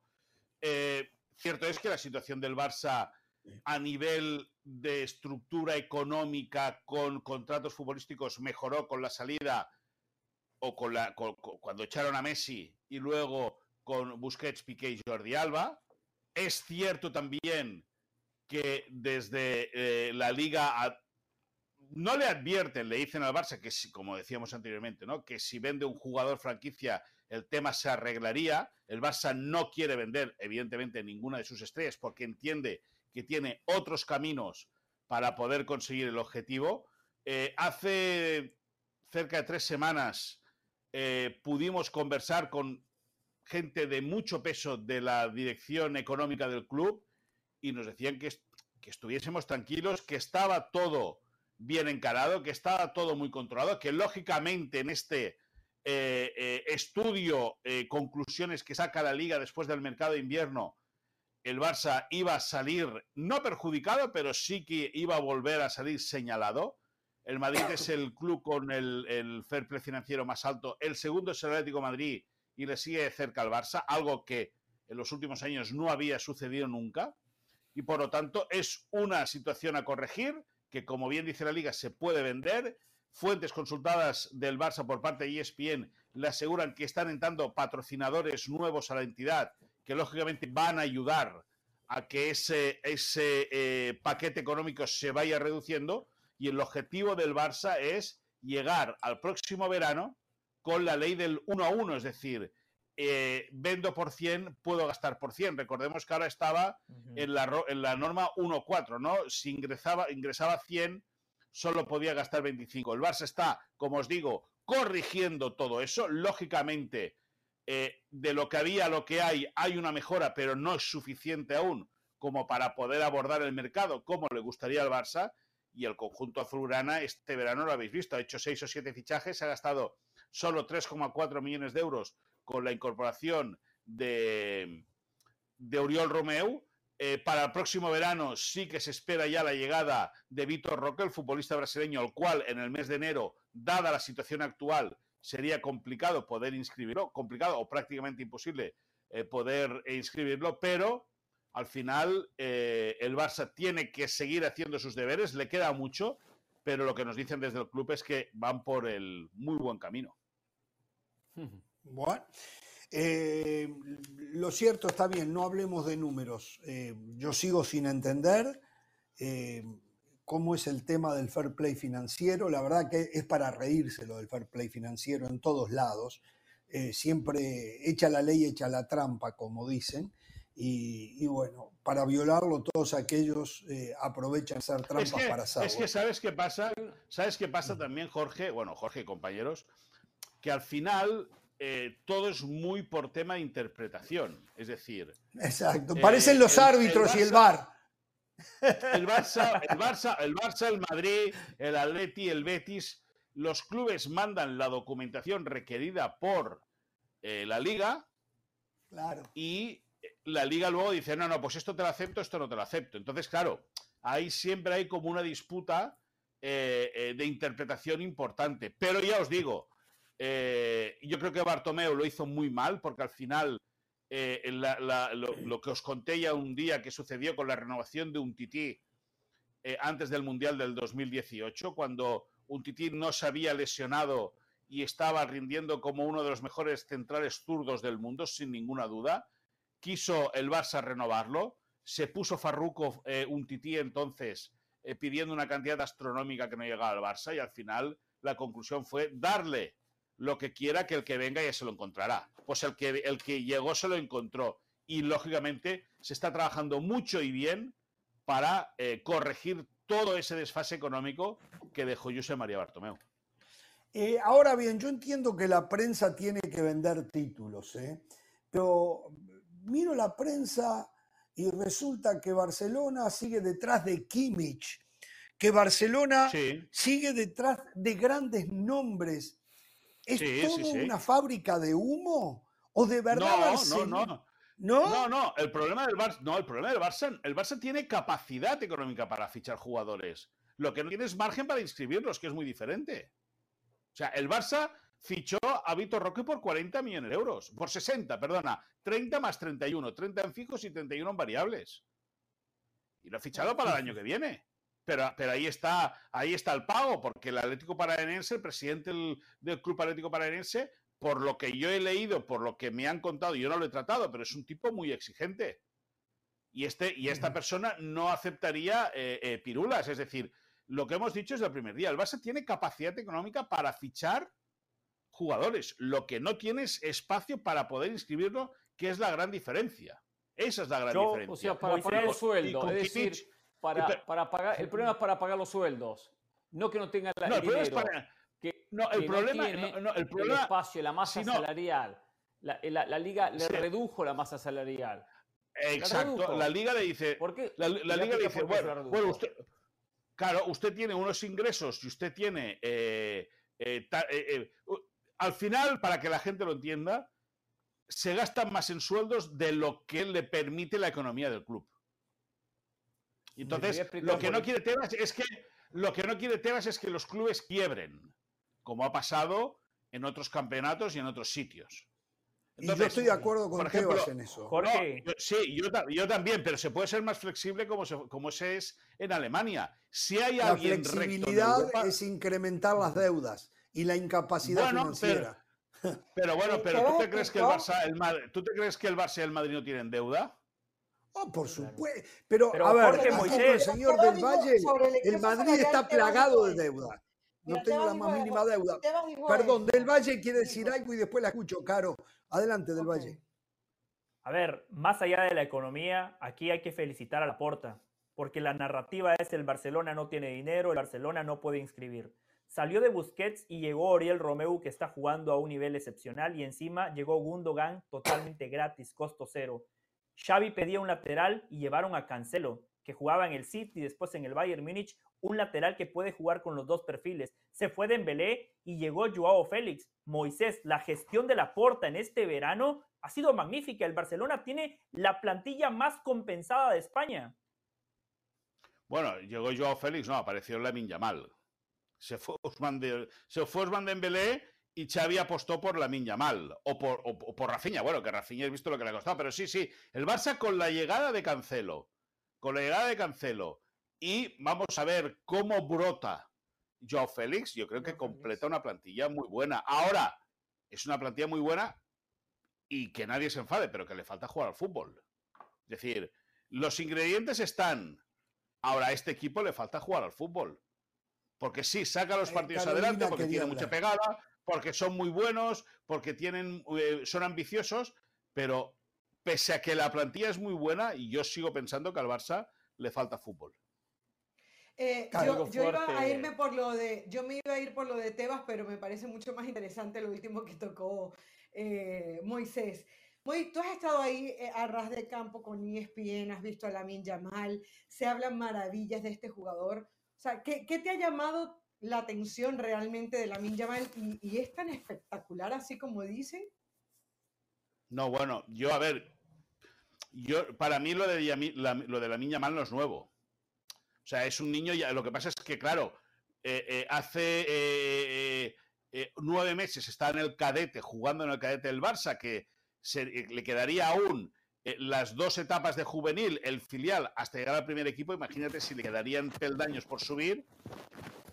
Eh, cierto es que la situación del Barça a nivel de estructura económica con contratos futbolísticos mejoró con la salida o con la con- con- cuando echaron a Messi y luego con Busquets, Piqué y Jordi Alba. Es cierto también que desde eh, la liga, no le advierten, le dicen al Barça que, como decíamos anteriormente, ¿no? que si vende un jugador franquicia el tema se arreglaría. El Barça no quiere vender, evidentemente, ninguna de sus estrellas porque entiende que tiene otros caminos para poder conseguir el objetivo. Eh, hace cerca de tres semanas eh, pudimos conversar con gente de mucho peso de la dirección económica del club y nos decían que, estuviésemos tranquilos, que estaba todo bien encarado, que estaba todo muy controlado, que lógicamente en este eh, eh, estudio, eh, conclusiones que saca la liga después del mercado de invierno, el Barça iba a salir no perjudicado, pero sí que iba a volver a salir señalado. El Madrid es el club con el, el fair play financiero más alto. El segundo es el Atlético Madrid y le sigue cerca al Barça, algo que en los últimos años no había sucedido nunca. Y por lo tanto es una situación a corregir que, como bien dice la liga, se puede vender. Fuentes consultadas del Barça por parte de ESPN le aseguran que están entrando patrocinadores nuevos a la entidad que lógicamente van a ayudar a que ese, ese eh, paquete económico se vaya reduciendo y el objetivo del Barça es llegar al próximo verano con la ley del 1 a 1, es decir, eh, vendo por 100, puedo gastar por 100. Recordemos que ahora estaba uh -huh. en, la, en, la, norma 1.4, ¿no? Si ingresaba, ingresaba 100, solo podía gastar 25. El Barça está, como os digo, corrigiendo todo eso. Lógicamente, eh, de lo que había a lo que hay, hay una mejora, pero no es suficiente aún como para poder abordar el mercado como le gustaría al Barça. Y el conjunto azulgrana este verano lo habéis visto, ha hecho 6 o 7 fichajes, ha gastado solo 3,4 millones de euros con la incorporación de, de Oriol Romeu. Eh, para el próximo verano sí que se espera ya la llegada de Vitor Roque, el futbolista brasileño, al cual en el mes de enero, dada la situación actual, sería complicado poder inscribirlo, complicado o prácticamente imposible eh, poder inscribirlo, pero al final eh, el Barça tiene que seguir haciendo sus deberes, le queda mucho, pero lo que nos dicen desde el club es que van por el muy buen camino. [laughs] Bueno, eh, lo cierto está bien, no hablemos de números. Eh, yo sigo sin entender eh, cómo es el tema del fair play financiero. La verdad que es para reírse lo del fair play financiero en todos lados. Siempre echa la ley, echa la trampa, como dicen. Y, y, bueno, para violarlo todos aquellos eh, aprovechan ser trampas es que, para hacerlo. Es que sabes qué pasa, sabes qué pasa también, Jorge, bueno, Jorge y compañeros, que al final eh, todo es muy por tema de interpretación. Es decir. Exacto. Parecen eh, los el, árbitros el Barça, y el VAR. El Barça, el Barça, el Barça, el Madrid, el Atleti, el Betis, los clubes mandan la documentación requerida por eh, la liga. Claro. Y la liga luego dice, no, no, pues esto te lo acepto, esto no te lo acepto. Entonces, claro, ahí siempre hay como una disputa eh, de interpretación importante. Pero ya os digo, eh, yo creo que Bartomeu lo hizo muy mal porque al final eh, la, la, lo, lo, que os conté ya un día que sucedió con la renovación de un tití eh, antes del Mundial del 2018, cuando un tití no se había lesionado y estaba rindiendo como uno de los mejores centrales zurdos del mundo, sin ninguna duda. Quiso el Barça renovarlo, se puso Farruco eh, un tití entonces pidiendo una cantidad astronómica que no llegaba al Barça y al final la conclusión fue darle lo que quiera que el que venga ya se lo encontrará. Pues el que, el que llegó se lo encontró. Y lógicamente se está trabajando mucho y bien para eh, corregir todo ese desfase económico que dejó José María Bartomeu. Eh, ahora bien, yo entiendo que la prensa tiene que vender títulos, ¿eh? pero miro la prensa y resulta que Barcelona sigue detrás de Kimmich, que Barcelona sí. sigue detrás de grandes nombres ¿Es sí, todo sí, una fábrica de humo? ¿O de verdad no, Barcelona? No, no, no. No, no, el problema del Barça, no, el problema del Barça, el Barça tiene capacidad económica para fichar jugadores. Lo que no tiene es margen para inscribirlos, que es muy diferente. O sea, el Barça fichó a Vitor Roque por 40 millones de euros, por 60, perdona, 30 más 31, 30 en fijos y 31 en variables. Y lo ha fichado para el año que viene. Pero, pero, ahí está ahí está el pago, porque el Atlético Paranaense, el presidente del, del, Club Atlético Paranaense, por lo que yo he leído, por lo que me han contado, yo no lo he tratado, pero es un tipo muy exigente. Y, este, y esta persona no aceptaría eh, eh, pirulas, es decir, lo que hemos dicho es el primer día. El Barça tiene capacidad económica para fichar jugadores. Lo que no tiene es espacio para poder inscribirlo, que es la gran diferencia. Esa es la gran Yo, diferencia. O sea, para Moisés, pagar los y sueldos. con Es decir, para, pero- para pagar, el problema es para pagar los sueldos. No que no tenga la, No, el el problema es dinero. para- que, No, el que problema, tiene no, el el problema, espacio, la masa salarial. La, la- la liga le Sí. redujo la masa salarial. exacto, la liga le dice, ¿Por qué? la, liga le dice, bueno, bueno, usted, claro, usted tiene unos ingresos y usted tiene, eh, eh, ta- eh, al final, para que la gente lo entienda, se gastan más en sueldos de lo que le permite la economía del club. Entonces, lo que no quiere Tebas es que lo que no quiere Tebas es que los clubes quiebren, como ha pasado en otros campeonatos y en otros sitios. Y yo estoy de acuerdo con ejemplo, Tebas en eso. Jorge, no, yo- sí, yo, ta- yo también, pero se puede ser más flexible como se, como se es en Alemania. Si hay La alguien recto en flexibilidad Europa- es incrementar las deudas y la incapacidad Bueno, financiera. pero bueno, pero ¿tú te crees que el Barça, el Madrid, ¿tú te crees que el Barça y el Madrid no tienen deuda? Oh, por supuesto. Pero, Pero, a ver, Jorge, el señor del Valle, el Madrid está plagado de deuda. No tengo la más mínima deuda. Perdón, del Valle quiere decir algo y después la escucho, Caro. Adelante, del. Valle. A ver, más allá de la economía, aquí hay que felicitar a la Porta, porque la narrativa es el Barcelona no tiene dinero, el Barcelona no puede inscribir. Salió de Busquets y llegó Oriel Romeu, que está jugando a un nivel excepcional, y encima llegó Gundogan totalmente gratis, costo cero. Xavi pedía un lateral y llevaron a Cancelo, que jugaba en el City y después en el Bayern Múnich, un lateral que puede jugar con los dos perfiles. Se fue Dembélé y llegó Joao Félix. Moisés, la gestión de la Porta en este verano ha sido magnífica. El Barcelona tiene la plantilla más compensada de España. Bueno, llegó Joao Félix, no, apareció Lamin Yamal. Se fue Ousmane, de, se fue Dembélé y Xavi apostó por Lamin Yamal o por, o, o por Rafinha. Bueno, que Rafinha he visto lo que le ha costado, pero sí, sí. El Barça con la llegada de Cancelo, con la llegada de Cancelo y vamos a ver cómo brota Joao Félix, yo creo que completa una plantilla muy buena. Ahora, es una plantilla muy buena y que nadie se enfade, pero que le falta jugar al fútbol. Es decir, los ingredientes están. Ahora a este equipo le falta jugar al fútbol. Porque sí, saca los Eh, partidos Carolina adelante, porque tiene mucha pegada, porque son muy buenos, porque tienen, eh, son ambiciosos, pero pese a que la plantilla es muy buena, y yo sigo pensando que al Barça le falta fútbol. Eh, yo, yo iba a irme por lo de, yo me iba a ir por lo de Tebas, pero me parece mucho más interesante lo último que tocó eh, Moisés. Moy, tú has estado ahí eh, a ras de campo con ESPN, has visto a Lamin Yamal, se hablan maravillas de este jugador. O sea, ¿qué, qué te ha llamado la atención realmente de Lamin Yamal y, y es tan espectacular así como dicen? No, bueno, yo a ver, yo para mí lo de, la, lo de la no es nuevo. O sea, es un niño, ya, lo que pasa es que, claro, eh, eh, hace eh, nueve meses está en el cadete, jugando en el cadete del Barça, que se, le quedaría aún las dos etapas de juvenil, el filial, hasta llegar al primer equipo. Imagínate si le quedarían peldaños por subir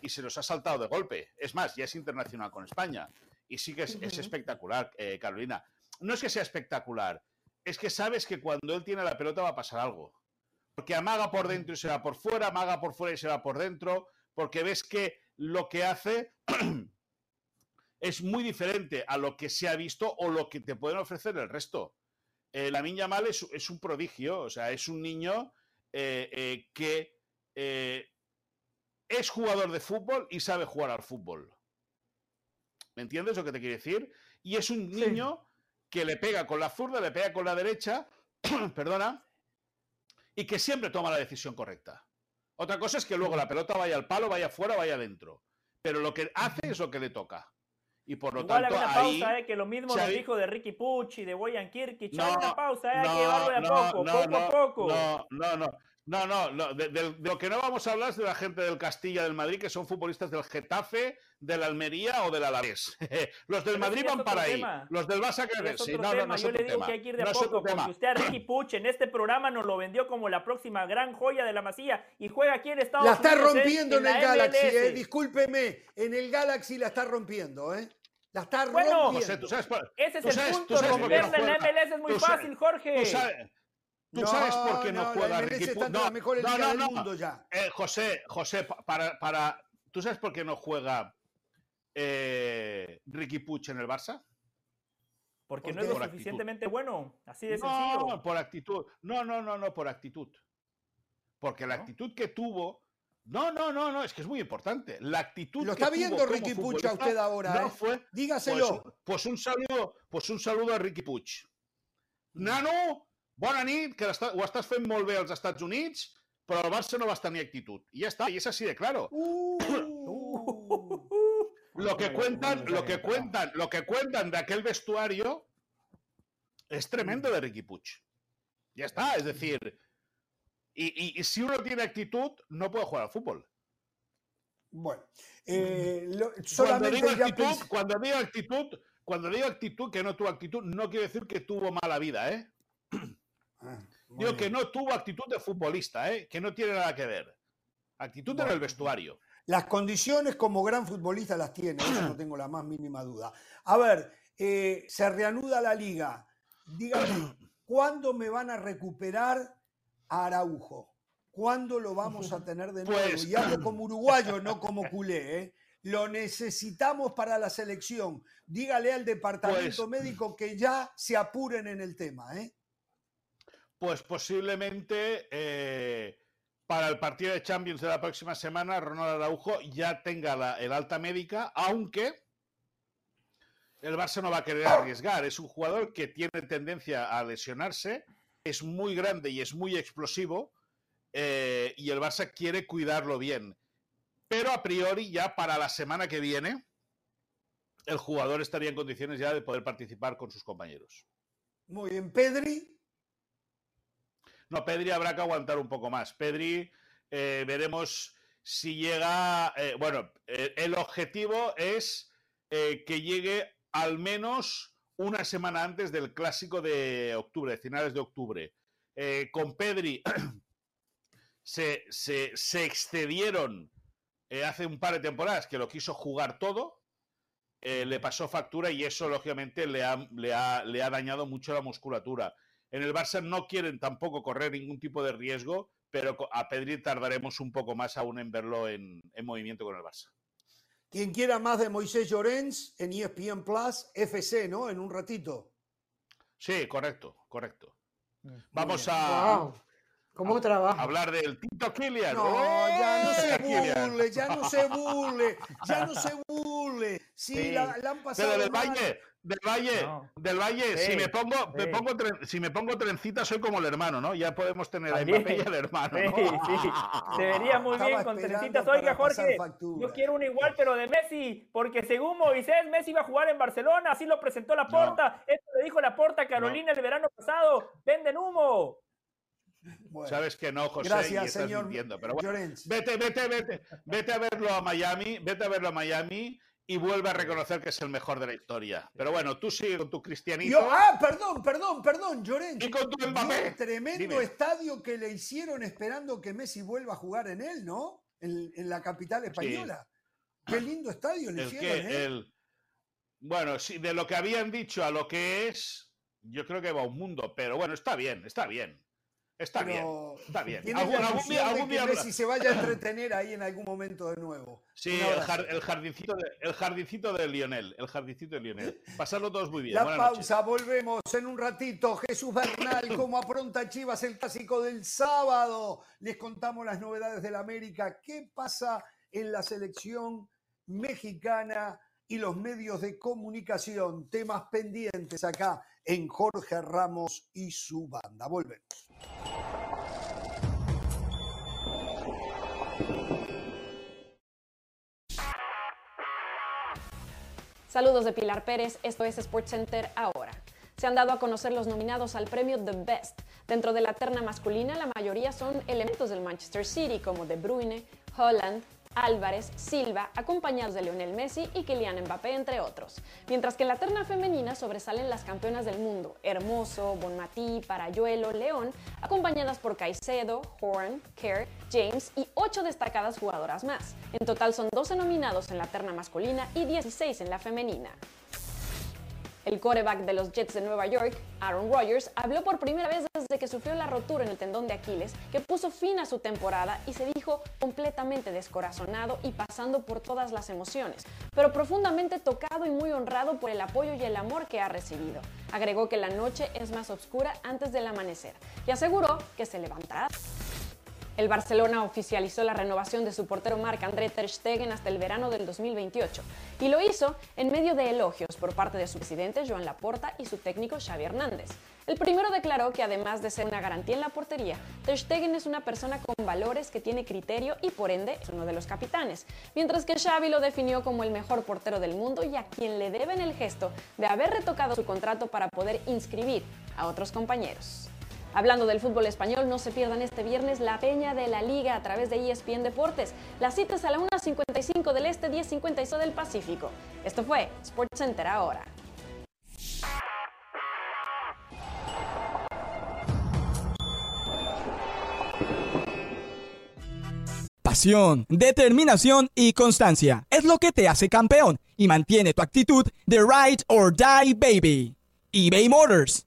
y se los ha saltado de golpe. Es más, ya es internacional con España. Y sí que es, espectacular, eh, Carolina. No es que sea espectacular, es que sabes que cuando él tiene la pelota va a pasar algo. Porque amaga por dentro y se va por fuera, amaga por fuera y se va por dentro, porque ves que lo que hace [clears throat] es muy diferente a lo que se ha visto o lo que te pueden ofrecer el resto. Eh, la niña mal es, es un prodigio, o sea, es un niño eh, eh, que es jugador de fútbol y sabe jugar al fútbol. ¿Me entiendes lo que te quiero decir? Y es un Sí. niño que le pega con la zurda, le pega con la derecha, [clears throat] perdona, y que siempre toma la decisión correcta. Otra cosa es que luego la pelota vaya al palo, vaya afuera, vaya adentro. Pero lo que hace es lo que le toca. Y por lo Igual tanto, una ahí. pausa, eh, que lo mismo nos dijo de Ricky Pucci, de Boyan Kirkic. No, una pausa, eh, hay que llevarlo de a no, poco, poco a poco. No, no, no. No, no, no, de, de- de lo que no vamos a hablar es de la gente del Castilla del Madrid, que son futbolistas del Getafe, del Almería o del Alavés. [laughs] Los del Pero Madrid van para ahí. tema. Los del Barça que sí, no, no, tema. no Yo le digo tema. que hay que ir de No a poco, porque usted a Ricky [laughs] Puch en este programa nos lo vendió como la próxima gran joya de la masía y juega aquí en Estados La está Unidos. ¿eh? rompiendo en, el Galaxy, eh. Discúlpeme, en el Galaxy la está rompiendo, ¿eh? La está Bueno, rompiendo. José, tú sabes por- Ese es el sabes- punto, romperla en la. MLS es muy Tú sabes- fácil, Jorge. tú sabes- ¿Tú sabes por qué no, la juega Ricky Puig? las mejores ligas del mundo ya. Eh, José, José, pa- para, para, ¿tú sabes por qué no juega eh, Ricky Puig en el Barça? Porque ¿Por no es lo actitud. suficientemente bueno. Así de No, sencillo. por actitud. No, no, no, no, por actitud. Porque la ¿No? actitud que tuvo. No, no, no, no, es que es muy importante. La actitud Lo que está tuvo viendo Ricky Puig a usted ahora, No ¿eh? fue. Pues, Dígaselo. pues un saludo, pues un saludo a Ricky Puig. Nano, bona nit, que està, ho estàs fent molt bé als Estats Units, però el Barça no vas tenir actitud. Y ya está, y es así de claro. Uh. Lo que cuentan, lo que cuentan, lo que cuentan de aquel vestuario es tremendo de Ricky Puig. Ya está, es decir, y, y- y si uno tiene actitud, no puede jugar al fútbol. Bueno, eh, lo- Cuando solamente digo actitud, cuando digo actitud, cuando digo actitud que no tuvo actitud, no quiere decir que tuvo mala vida, ¿eh? Ah, Digo que no tuvo actitud de futbolista, ¿eh? Que no tiene nada que ver. Actitud en el vestuario. Las condiciones como gran futbolista las tiene, eso no tengo la más mínima duda. A ver, eh, se reanuda la liga. Dígame, [clears throat] ¿cuándo me van a recuperar a Araujo? ¿Cuándo lo vamos a tener de nuevo? Pues- Y hablo [clears throat] como uruguayo, no como culé. ¿eh? Lo necesitamos para la selección. Dígale al departamento Pues- médico que ya se apuren en el tema. ¿eh? Pues posiblemente eh, para el partido de Champions de la próxima semana, Ronald Araujo ya tenga el alta médica, aunque el Barça no va a querer arriesgar. Es un jugador que tiene tendencia a lesionarse, es muy grande y es muy explosivo, eh, y el Barça quiere cuidarlo bien. Pero a priori, ya para la semana que viene, el jugador estaría en condiciones ya de poder participar con sus compañeros. Muy bien, Pedri. No, Pedri habrá que aguantar un poco más. Pedri, eh, veremos si llega. eh, bueno, eh, el objetivo es que llegue al menos una semana antes del clásico de octubre, de finales de octubre. Con Pedri [clears throat] se, se- se excedieron hace un par de temporadas que lo quiso jugar todo. le pasó factura y eso, lógicamente, le ha, le ha- le ha dañado mucho la musculatura. En el Barça no quieren tampoco correr ningún tipo de riesgo, pero a Pedri tardaremos un poco más aún en verlo en, en movimiento con el Barça. Quien quiera más de Moisés Llorens en ESPN Plus, FC, ¿no? En un ratito. Sí, correcto, correcto. Mm. Vamos a, Wow. ¿Cómo trabaja? hablar del Tito Kilian. No, ¡Oh, ya no se burle, ya no se burle, ya no se [laughs] burle. Sí, Sí. la, la han pasado Pero del. Valle, del Valle, No. del Valle, Sí, si me pongo, me pongo tren- si me pongo trencita soy como el hermano, ¿no? Ya podemos tener a. Mbappé y al hermano. ¿no? Sí, sí. Se vería muy Estaba bien con trencitas. Oiga, Jorge, yo quiero uno igual, pero de Messi, porque según Moisés, Messi iba a jugar en Barcelona, así lo presentó la Porta. Esto le dijo la Porta a Carolina el verano pasado. Venden humo. Bueno, Sabes que no, José, y gracias, estás señor mintiendo, pero bueno. Vete, vete, vete, vete a verlo a Miami, vete a verlo a Miami y vuelve a reconocer que es el mejor de la historia. Pero bueno, tú sigue con tu cristianito Yo- ah, perdón, perdón, perdón, Llorens. y con tu Mbappé. el tremendo Dime. estadio que le hicieron esperando que Messi vuelva a jugar en él, ¿no? En, en la capital española. Qué lindo estadio le El hicieron, que, ¿eh? el... Bueno, sí, de lo que habían dicho a lo que es, yo creo que va un mundo, pero bueno, está bien, está bien. Está bien, está bien. Algún, algún día, algún día Messi se vaya a entretener ahí en algún momento de nuevo. Sí, el, abrazo. jar- el jardincito de, el jardincito de Lionel, el jardincito de Lionel. Pasarlo todos muy bien. La Buenas pausa, noches. volvemos en un ratito. Jesús Bernal, como apronta Chivas el clásico del sábado. Les contamos las novedades del América. ¿Qué pasa en la selección mexicana y los medios de comunicación? Temas pendientes acá en Jorge Ramos y su banda. Volvemos. Saludos de Pilar Pérez, esto es SportsCenter ahora. Se han dado a conocer los nominados al premio The Best. Dentro de la terna masculina, la mayoría son elementos del Manchester City, como De Bruyne, Holland, Álvarez, Silva, acompañados de Lionel Messi y Kylian Mbappé, entre otros. Mientras que en la terna femenina sobresalen las campeonas del mundo, Hermoso, Bonmatí, Parayuelo, León, acompañadas por Caicedo, Horn, Kerr, James y ocho destacadas jugadoras más. En total son 12 nominados en la terna masculina y 16 en la femenina. El quarterback de los Jets de Nueva York, Aaron Rodgers, habló por primera vez desde que sufrió la rotura en el tendón de Aquiles, que puso fin a su temporada y se dijo completamente descorazonado y pasando por todas las emociones, pero profundamente tocado y muy honrado por el apoyo y el amor que ha recibido. Agregó que la noche es más oscura antes del amanecer y aseguró que se levantará. El Barcelona oficializó la renovación de su portero Marc-André Ter Stegen hasta el verano del 2028 y lo hizo en medio de elogios por parte de su presidente Joan Laporta y su técnico Xavi Hernández. El primero declaró que además de ser una garantía en la portería, Ter Stegen es una persona con valores que tiene criterio y por ende es uno de los capitanes, mientras que Xavi lo definió como el mejor portero del mundo y a quien le deben el gesto de haber retocado su contrato para poder inscribir a otros compañeros. Hablando del fútbol español, no se pierdan este viernes la peña de la liga a través de ESPN Deportes. La cita es a la 1.55 del Este, 10.55 del Pacífico. Esto fue SportsCenter ahora. Pasión, determinación y constancia es lo que te hace campeón y mantiene tu actitud de ride or die baby. eBay Motors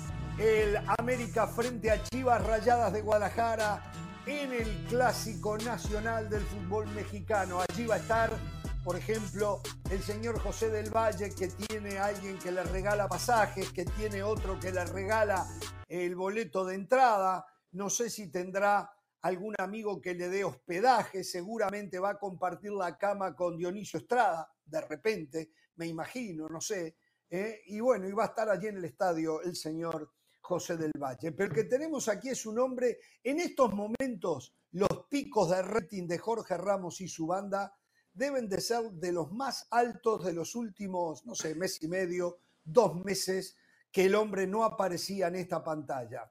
el América frente a Chivas Rayadas de Guadalajara en el Clásico Nacional del Fútbol Mexicano. Allí va a estar, por ejemplo, el señor José del Valle, que tiene alguien que le regala pasajes, que tiene otro que le regala el boleto de entrada. No sé si tendrá algún amigo que le dé hospedaje, seguramente va a compartir la cama con Dionisio Estrada, de repente, me imagino, no sé. ¿eh? Y bueno, y va a estar allí en el estadio el señor José del Valle. Pero el que tenemos aquí es un hombre, en estos momentos, los picos de rating de Jorge Ramos y su banda deben de ser de los más altos de los últimos, no sé, mes y medio, dos meses, que el hombre no aparecía en esta pantalla.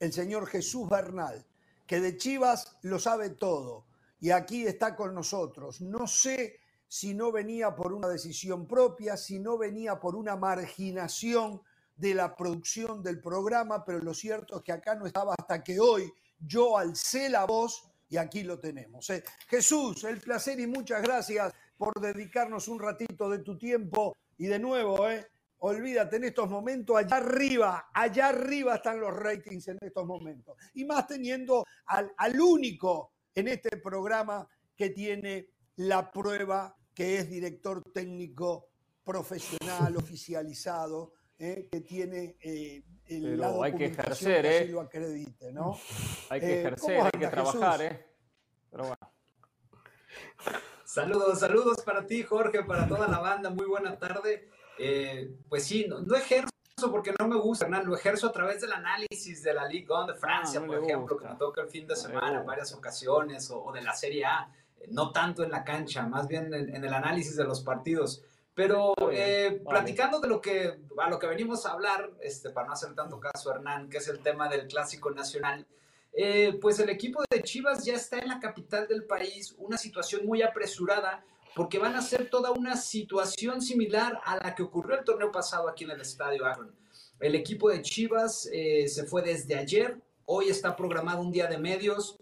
El señor Jesús Bernal, que de Chivas lo sabe todo y aquí está con nosotros. No sé si no venía por una decisión propia, si no venía por una marginación de la producción del programa, pero lo cierto es que acá no estaba hasta que hoy yo alcé la voz y aquí lo tenemos. ¿eh? Jesús, el placer y muchas gracias por dedicarnos un ratito de tu tiempo y de nuevo, ¿eh? olvídate en estos momentos, allá arriba, allá arriba están los ratings en estos momentos. Y más teniendo al, al único en este programa que tiene la prueba que es director técnico profesional, oficializado, eh, que tiene eh, el Pero la hay que ejercer, que así ¿eh? lo acredite, ¿no? [laughs] Hay que Eh, ejercer, ¿cómo hay que trabajar, Jesús? ¿eh? Pero bueno. Saludos, saludos para ti, Jorge, para toda la banda. Muy buena tarde. Eh, pues sí, no, no ejerzo porque no me gusta, Hernán, lo ejerzo a través del análisis de la Ligue 1 de Francia, Ah, no por ejemplo, gusta. que me toca el fin de semana en varias ocasiones, o, o de la Serie A, eh, no tanto en la cancha, más bien en, en el análisis de los partidos. Pero eh, platicando de lo que, a lo que venimos a hablar, este, para no hacer tanto caso, Hernán, que es el tema del Clásico Nacional, eh, pues el equipo de Chivas ya está en la capital del país, una situación muy apresurada, porque van a ser toda una situación similar a la que ocurrió el torneo pasado aquí en el Estadio Akron. El equipo de Chivas eh, se fue desde ayer, hoy está programado un día de medios,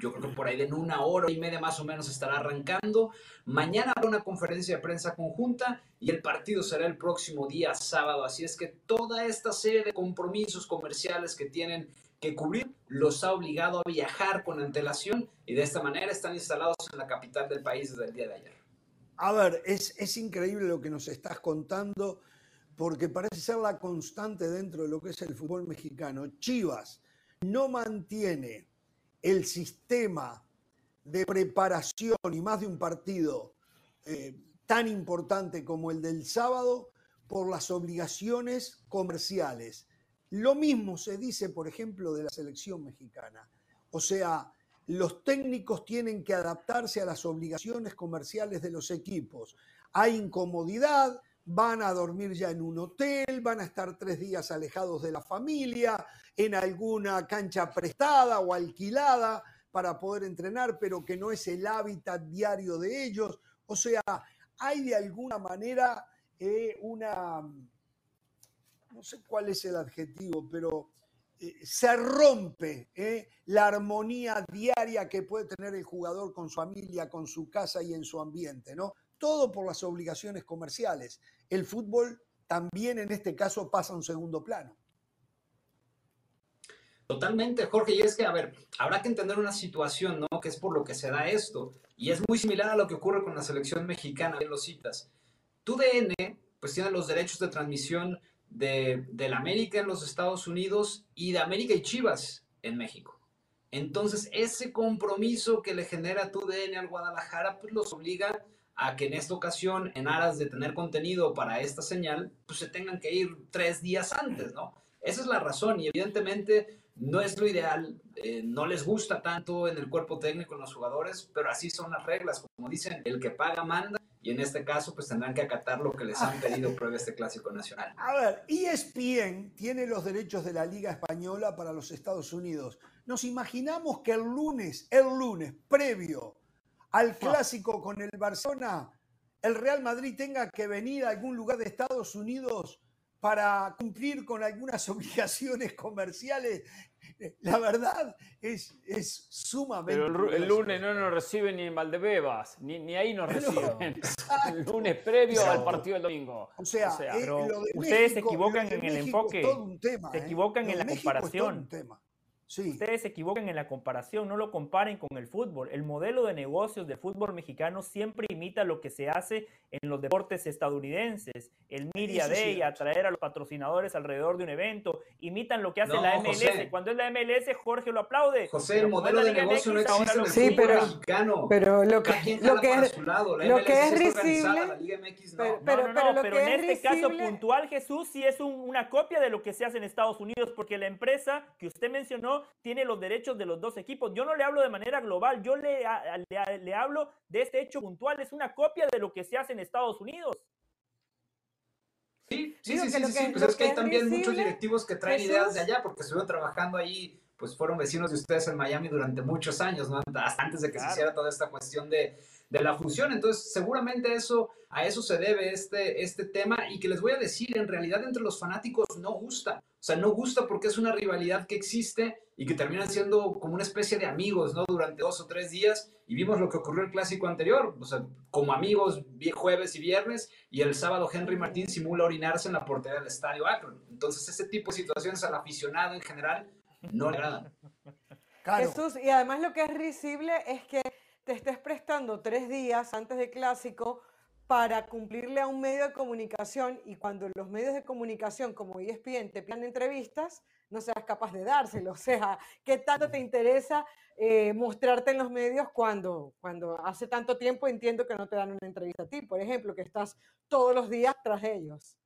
yo creo que por ahí de en una hora y media más o menos estará arrancando. Mañana habrá una conferencia de prensa conjunta y el partido será el próximo día sábado. Así es que toda esta serie de compromisos comerciales que tienen que cubrir los ha obligado a viajar con antelación y de esta manera están instalados en la capital del país desde el día de ayer. A ver, es, es increíble lo que nos estás contando, porque parece ser la constante dentro de lo que es el fútbol mexicano. Chivas no mantiene el sistema de preparación y más de un partido eh, tan importante como el del sábado por las obligaciones comerciales. Lo mismo se dice, por ejemplo, de la selección mexicana. O sea, los técnicos tienen que adaptarse a las obligaciones comerciales de los equipos. Hay incomodidad, van a dormir ya en un hotel, van a estar tres días alejados de la familia, en alguna cancha prestada o alquilada para poder entrenar, pero que no es el hábitat diario de ellos. O sea, hay de alguna manera eh, una, no sé cuál es el adjetivo, pero eh, se rompe eh, la armonía diaria que puede tener el jugador con su familia, con su casa y en su ambiente, ¿no? Todo por las obligaciones comerciales el fútbol también en este caso pasa a un segundo plano. Totalmente, Jorge. Y es que, a ver, habrá que entender una situación, ¿no? Que es por lo que se da esto. Y es muy similar a lo que ocurre con la selección mexicana, en los citas. Tu DN, pues tiene los derechos de transmisión de, del América en los Estados Unidos y de América y Chivas en México. Entonces, ese compromiso que le genera tu DN al Guadalajara, pues los obliga a que en esta ocasión, en aras de tener contenido para esta señal, pues se tengan que ir tres días antes, ¿no? Esa es la razón y evidentemente no es lo ideal, eh, no les gusta tanto en el cuerpo técnico en los jugadores, pero así son las reglas, como dicen, el que paga manda y en este caso pues tendrán que acatar lo que les han pedido prueba este clásico nacional. A ver, ESPN tiene los derechos de la Liga Española para los Estados Unidos. Nos imaginamos que el lunes, el lunes previo al clásico con el Barcelona, el Real Madrid tenga que venir a algún lugar de Estados Unidos para cumplir con algunas [laughs] obligaciones comerciales, la verdad es, es sumamente. Pero el, lunes no nos reciben ni en Valdebebas, ni, ni ahí nos [laughs] reciben. el lunes previo al partido del domingo. O sea, ustedes se equivocan en el enfoque, se equivocan en la comparación. Ustedes se equivocan en la comparación, no lo comparen con el fútbol. El modelo de negocios del fútbol mexicano siempre imita lo que se hace en los deportes estadounidenses. El Media Day, atraer a los patrocinadores alrededor de un evento, imitan lo que hace la MLS. Cuando es la MLS, Jorge lo aplaude. José, el modelo de negocio no existe en el sí, pero, mexicano. Pero lo que, lo que es, lo que es risible, pero, pero, no, no, pero, en este caso puntual, Jesús, sí es una copia de lo que se hace en Estados Unidos, porque la empresa que usted mencionó tiene los derechos de los dos equipos. Yo no le hablo de manera global, yo le, le, hablo de este hecho puntual. Es una copia de lo que se hace en Estados Unidos. Sí, sí, sí, sí, pues es que hay también muchos directivos que traen ideas de allá porque estuvieron trabajando ahí, pues fueron vecinos de ustedes en Miami durante muchos años, ¿no? Hasta antes de que se hiciera toda esta cuestión de, de la fusión. Entonces, seguramente eso, a eso se debe este, este tema y que les voy a decir, en realidad entre los fanáticos no gusta. O sea, no gusta porque es una rivalidad que existe y que terminan siendo como una especie de amigos, ¿no? Durante dos o tres días. Y vimos lo que ocurrió el clásico anterior, o sea, como amigos jueves y viernes, y el sábado Henry Martín simula orinarse en la portería del estadio Akron. Entonces, ese tipo de situaciones al aficionado en general no le agradan. Jesús, y además lo que es risible es que te estés prestando tres días antes del clásico para cumplirle a un medio de comunicación y cuando los medios de comunicación como ESPN te piden entrevistas, no seas capaz de dárselo. [laughs] O sea, ¿qué tanto te interesa eh, mostrarte en los medios cuando, cuando hace tanto tiempo entiendo que no te dan una entrevista a ti, por ejemplo, que estás todos los días tras ellos?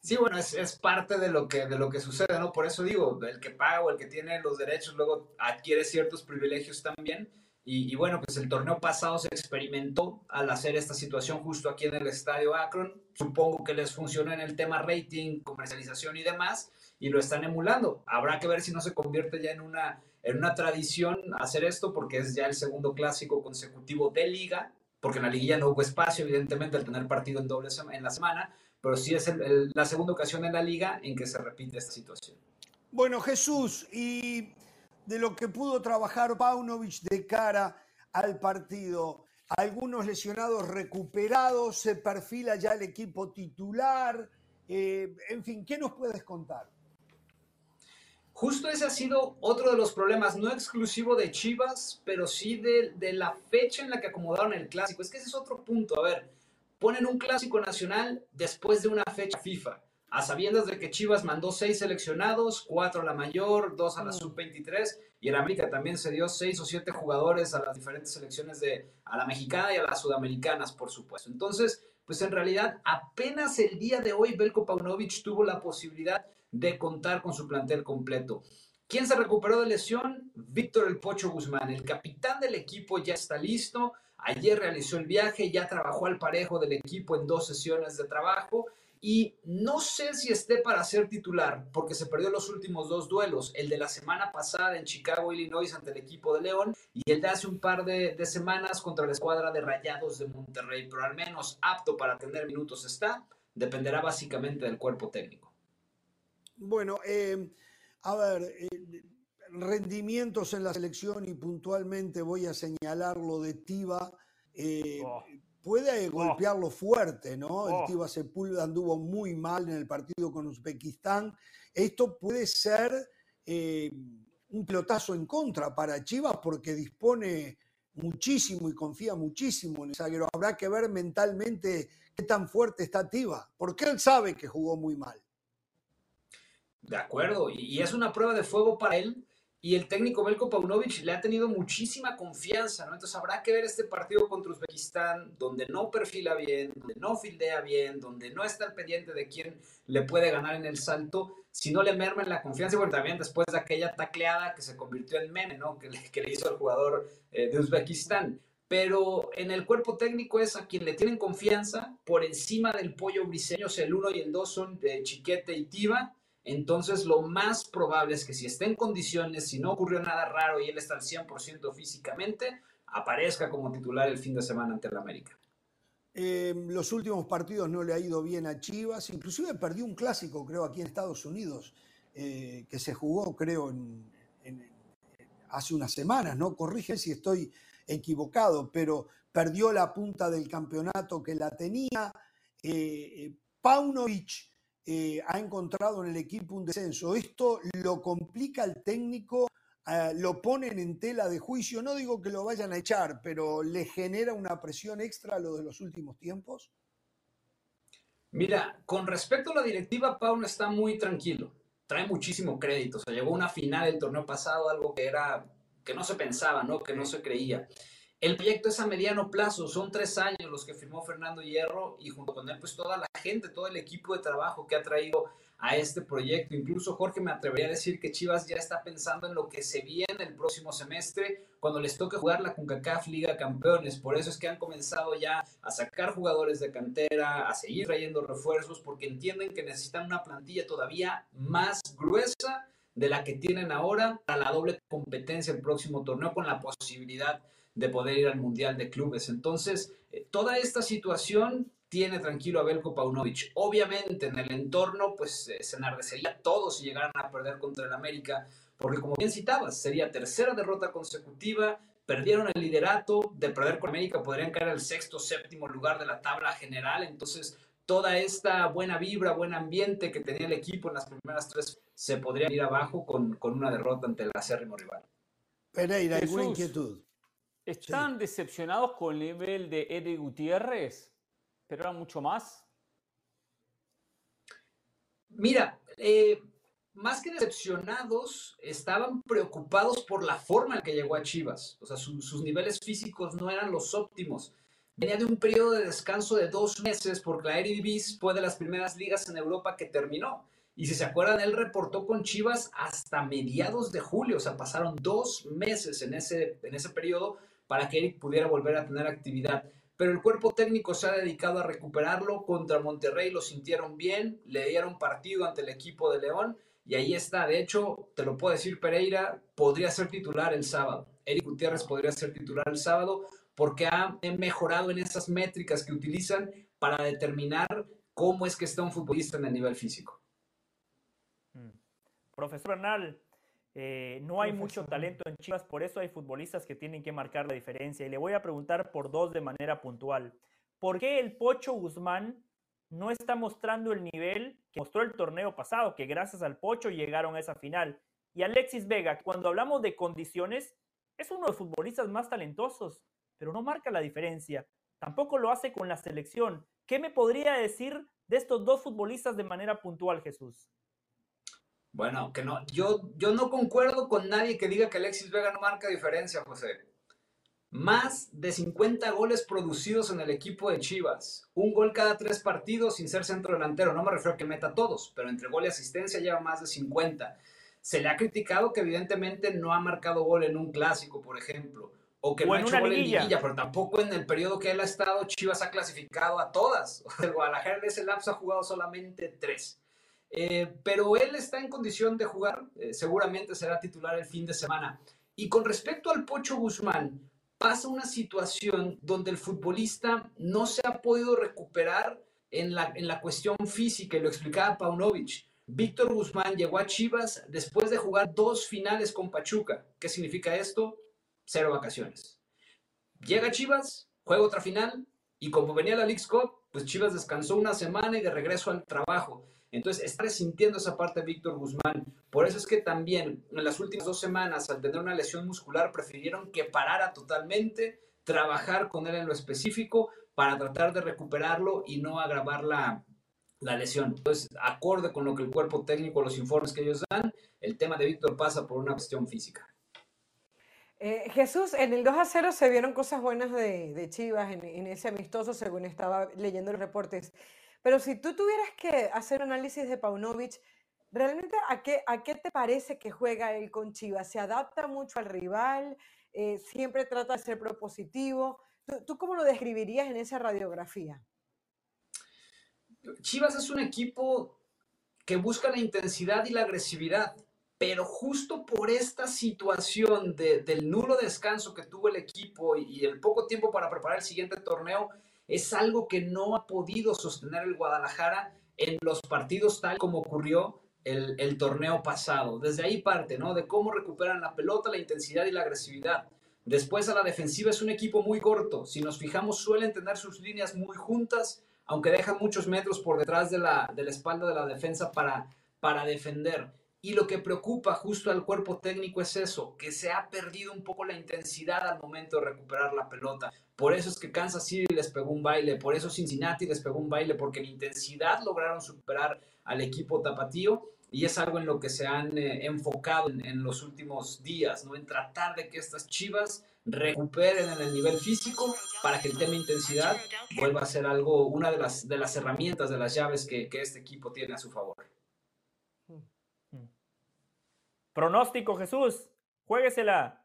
Sí, bueno, es, es, parte de lo, que, de lo que sucede, ¿no? Por eso digo, el que paga o el que tiene los derechos luego adquiere ciertos privilegios también. Y, bueno, pues el torneo pasado se experimentó al hacer esta situación justo aquí en el estadio Akron. Supongo que les funcionó en el tema rating, comercialización y demás, y lo están emulando. Habrá que ver si no se convierte ya en una, en una tradición hacer esto, porque es ya el segundo clásico consecutivo de liga, porque en la liguilla no hubo espacio, evidentemente, al tener partido en doble en la semana, pero sí es la segunda ocasión en la liga en que se repite esta situación. Bueno, Jesús, y de lo que pudo trabajar Paunovic de cara al partido. Algunos lesionados recuperados, se perfila ya el equipo titular. Eh, en fin, ¿qué nos puedes contar? Justo ese ha sido otro de los problemas, no exclusivo de Chivas, pero sí de, de, la fecha en la que acomodaron el clásico. Es que ese es otro punto. A ver, ponen un clásico nacional después de una fecha FIFA. A sabiendas de que Chivas mandó seis seleccionados, cuatro a la mayor, dos a la sub-23, y en América también se dio seis o siete jugadores a las diferentes selecciones de a la mexicana y a las sudamericanas, por supuesto. Entonces, pues en realidad apenas el día de hoy Belko Paunovic tuvo la posibilidad de contar con su plantel completo. ¿Quién se recuperó de lesión? Víctor El Pocho Guzmán, el capitán del equipo ya está listo. Ayer realizó el viaje, ya trabajó al parejo del equipo en dos sesiones de trabajo y no sé si esté para ser titular porque se perdió los últimos dos duelos, el de la semana pasada en Chicago, Illinois ante el equipo de León y el de hace un par de, semanas contra la escuadra de Rayados de Monterrey, pero al menos apto para tener minutos está, dependerá básicamente del cuerpo técnico. Bueno, eh, a ver, eh, rendimientos en la selección y puntualmente voy a señalar lo de Tiva. Eh, oh puede oh. golpearlo fuerte, ¿no? El oh. Tiva Sepúlveda anduvo muy mal en el partido con Uzbekistán. Esto puede ser eh, un pelotazo en contra para Chivas porque dispone muchísimo y confía muchísimo en el zaguero. Habrá que ver mentalmente qué tan fuerte está Tiva, porque él sabe que jugó muy mal. De acuerdo, y es una prueba de fuego para él y el técnico Belko Paunovic le ha tenido muchísima confianza, ¿no? Entonces habrá que ver este partido contra Uzbekistán, donde no perfila bien, donde no fildea bien, donde no está al pendiente de quién le puede ganar en el salto, si no le merma la confianza, y bueno, también después de aquella tacleada que se convirtió en meme, ¿no? Que le, que hizo el jugador eh, de Uzbekistán. Pero en el cuerpo técnico es a quien le tienen confianza, por encima del pollo briseño, o el 1 y el 2 son de Chiquete y Tiva, entonces lo más probable es que si está en condiciones, si no ocurrió nada raro y él está al 100% físicamente, aparezca como titular el fin de semana ante el América. Eh, los últimos partidos no le ha ido bien a Chivas, inclusive perdió un clásico, creo, aquí en Estados Unidos, eh, que se jugó, creo, hace unas semanas, ¿no? Corrige si estoy equivocado, pero perdió la punta del campeonato que la tenía. Eh, Paunovic eh, ha encontrado en el equipo un descenso. Esto lo complica al técnico, eh, lo ponen en tela de juicio. No digo que lo vayan a echar, pero le genera una presión extra a lo de los últimos tiempos. Mira, con respecto a la directiva, Pauno está muy tranquilo. Trae muchísimo crédito. O sea, llegó a una final del torneo pasado, algo que era que no se pensaba, ¿no? Que no se creía. El proyecto es a mediano plazo, son tres años los que firmó Fernando Hierro y junto con él pues toda la gente, todo el equipo de trabajo que ha traído a este proyecto. Incluso Jorge me atrevería a decir que Chivas ya está pensando en lo que se viene el próximo semestre cuando les toque jugar la CONCACAF Liga Campeones. Por eso es que han comenzado ya a sacar jugadores de cantera, a seguir trayendo refuerzos porque entienden que necesitan una plantilla todavía más gruesa de la que tienen ahora para la doble competencia el próximo torneo con la posibilidad de poder ir al Mundial de Clubes. Entonces, eh, toda esta situación tiene tranquilo a Belko Paunovic. Obviamente, en el entorno, pues se enardecería todo si llegaran a perder contra el América, porque como bien citabas, sería tercera derrota consecutiva, perdieron el liderato, de perder con América podrían caer al sexto, séptimo lugar de la tabla general, entonces toda esta buena vibra, buen ambiente que tenía el equipo en las primeras tres se podría ir abajo con, con una derrota ante el acérrimo rival. Pereira, ¿alguna inquietud? ¿Están decepcionados con el nivel de Eddie Gutiérrez? ¿Pero era mucho más? Mira, eh, más que decepcionados, estaban preocupados por la forma en que llegó a Chivas. O sea, sus niveles físicos no eran los óptimos. Venía de un periodo de descanso de dos meses porque la Eredivisie fue de las primeras ligas en Europa que terminó. Y si se acuerdan, él reportó con Chivas hasta mediados de julio, o sea, pasaron dos meses en ese, en ese periodo para que Eric pudiera volver a tener actividad. Pero el cuerpo técnico se ha dedicado a recuperarlo. Contra Monterrey lo sintieron bien, le dieron partido ante el equipo de León y ahí está. De hecho, te lo puedo decir, Pereira podría ser titular el sábado. Eric Gutiérrez podría ser titular el sábado porque ha mejorado en esas métricas que utilizan para determinar cómo es que está un futbolista en el nivel físico. Mm. Profesor Bernal, eh, no hay mucho talento en Chivas, por eso hay futbolistas que tienen que marcar la diferencia. Y le voy a preguntar por dos de manera puntual. ¿Por qué el Pocho Guzmán no está mostrando el nivel que mostró el torneo pasado, que gracias al Pocho llegaron a esa final? Y Alexis Vega, cuando hablamos de condiciones, es uno de los futbolistas más talentosos, pero no marca la diferencia. Tampoco lo hace con la selección. ¿Qué me podría decir de estos dos futbolistas de manera puntual, Jesús. Bueno, que no, yo, yo no concuerdo con nadie que diga que Alexis Vega no marca diferencia, José. Más de 50 goles producidos en el equipo de Chivas. Un gol cada tres partidos sin ser centro delantero. No me refiero a que meta todos, pero entre gol y asistencia lleva más de 50. Se le ha criticado que evidentemente no ha marcado gol en un clásico, por ejemplo. O que no ha hecho gol en liguilla, pero tampoco en el periodo que él ha estado, Chivas ha clasificado a todas. [laughs] El Guadalajara en ese lapso ha jugado solamente tres. Eh, pero él está en condición de jugar, eh, seguramente será titular el fin de semana. Y con respecto al Pocho Guzmán, pasa una situación donde el futbolista no se ha podido recuperar en la, en la cuestión física, y lo explicaba Paunovic. Víctor Guzmán llegó a Chivas después de jugar dos finales con Pachuca. ¿Qué significa esto? Cero vacaciones. Llega a Chivas, juega otra final, y como venía la League Cup, pues Chivas descansó una semana y de regreso al trabajo. Entonces, está resintiendo esa parte Víctor Guzmán. Por eso es que también en las últimas dos semanas, al tener una lesión muscular, prefirieron que parara totalmente, trabajar con él en lo específico para tratar de recuperarlo y no agravar la, la lesión. Entonces, acorde con lo que el cuerpo técnico, los informes que ellos dan, el tema de Víctor pasa por una cuestión física. Eh, Jesús, en el 2 a 0 se vieron cosas buenas de, de Chivas en, ese amistoso, según estaba leyendo los reportes. Pero si tú tuvieras que hacer un análisis de Paunovic, ¿realmente a qué, a qué te parece que juega él con Chivas? ¿Se adapta mucho al rival? Eh, ¿Siempre trata de ser propositivo? ¿Tú, ¿Tú cómo lo describirías en esa radiografía? Chivas es un equipo que busca la intensidad y la agresividad, pero justo por esta situación de, del nulo descanso que tuvo el equipo y, y el poco tiempo para preparar el siguiente torneo, es algo que no ha podido sostener el Guadalajara en los partidos tal como ocurrió el, torneo pasado. Desde ahí parte, ¿no? De cómo recuperan la pelota, la intensidad y la agresividad. Después a la defensiva es un equipo muy corto. Si nos fijamos, suelen tener sus líneas muy juntas, aunque dejan muchos metros por detrás de la, de la espalda de la defensa para, para defender. Y lo que preocupa justo al cuerpo técnico es eso, que se ha perdido un poco la intensidad al momento de recuperar la pelota. Por eso es que Kansas City les pegó un baile, por eso Cincinnati les pegó un baile, porque en intensidad lograron superar al equipo tapatío y es algo en lo que se han eh, enfocado en, los últimos días, ¿no? En tratar de que estas chivas recuperen en el nivel físico para que el tema intensidad vuelva a ser algo, una de las, de las herramientas, de las llaves que, que este equipo tiene a su favor. Pronóstico, Jesús. Juéguesela.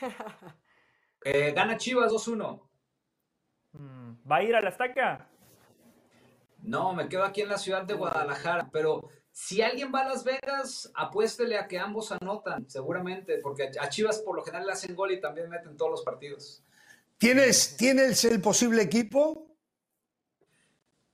[laughs] eh, gana Chivas 2-1. Mm, ¿Va a ir a la estaca? No, me quedo aquí en la ciudad de Guadalajara, pero si alguien va a Las Vegas, apuéstele a que ambos anotan, seguramente, porque a Chivas por lo general le hacen gol y también meten todos los partidos. ¿Tienes, ¿tienes el posible equipo?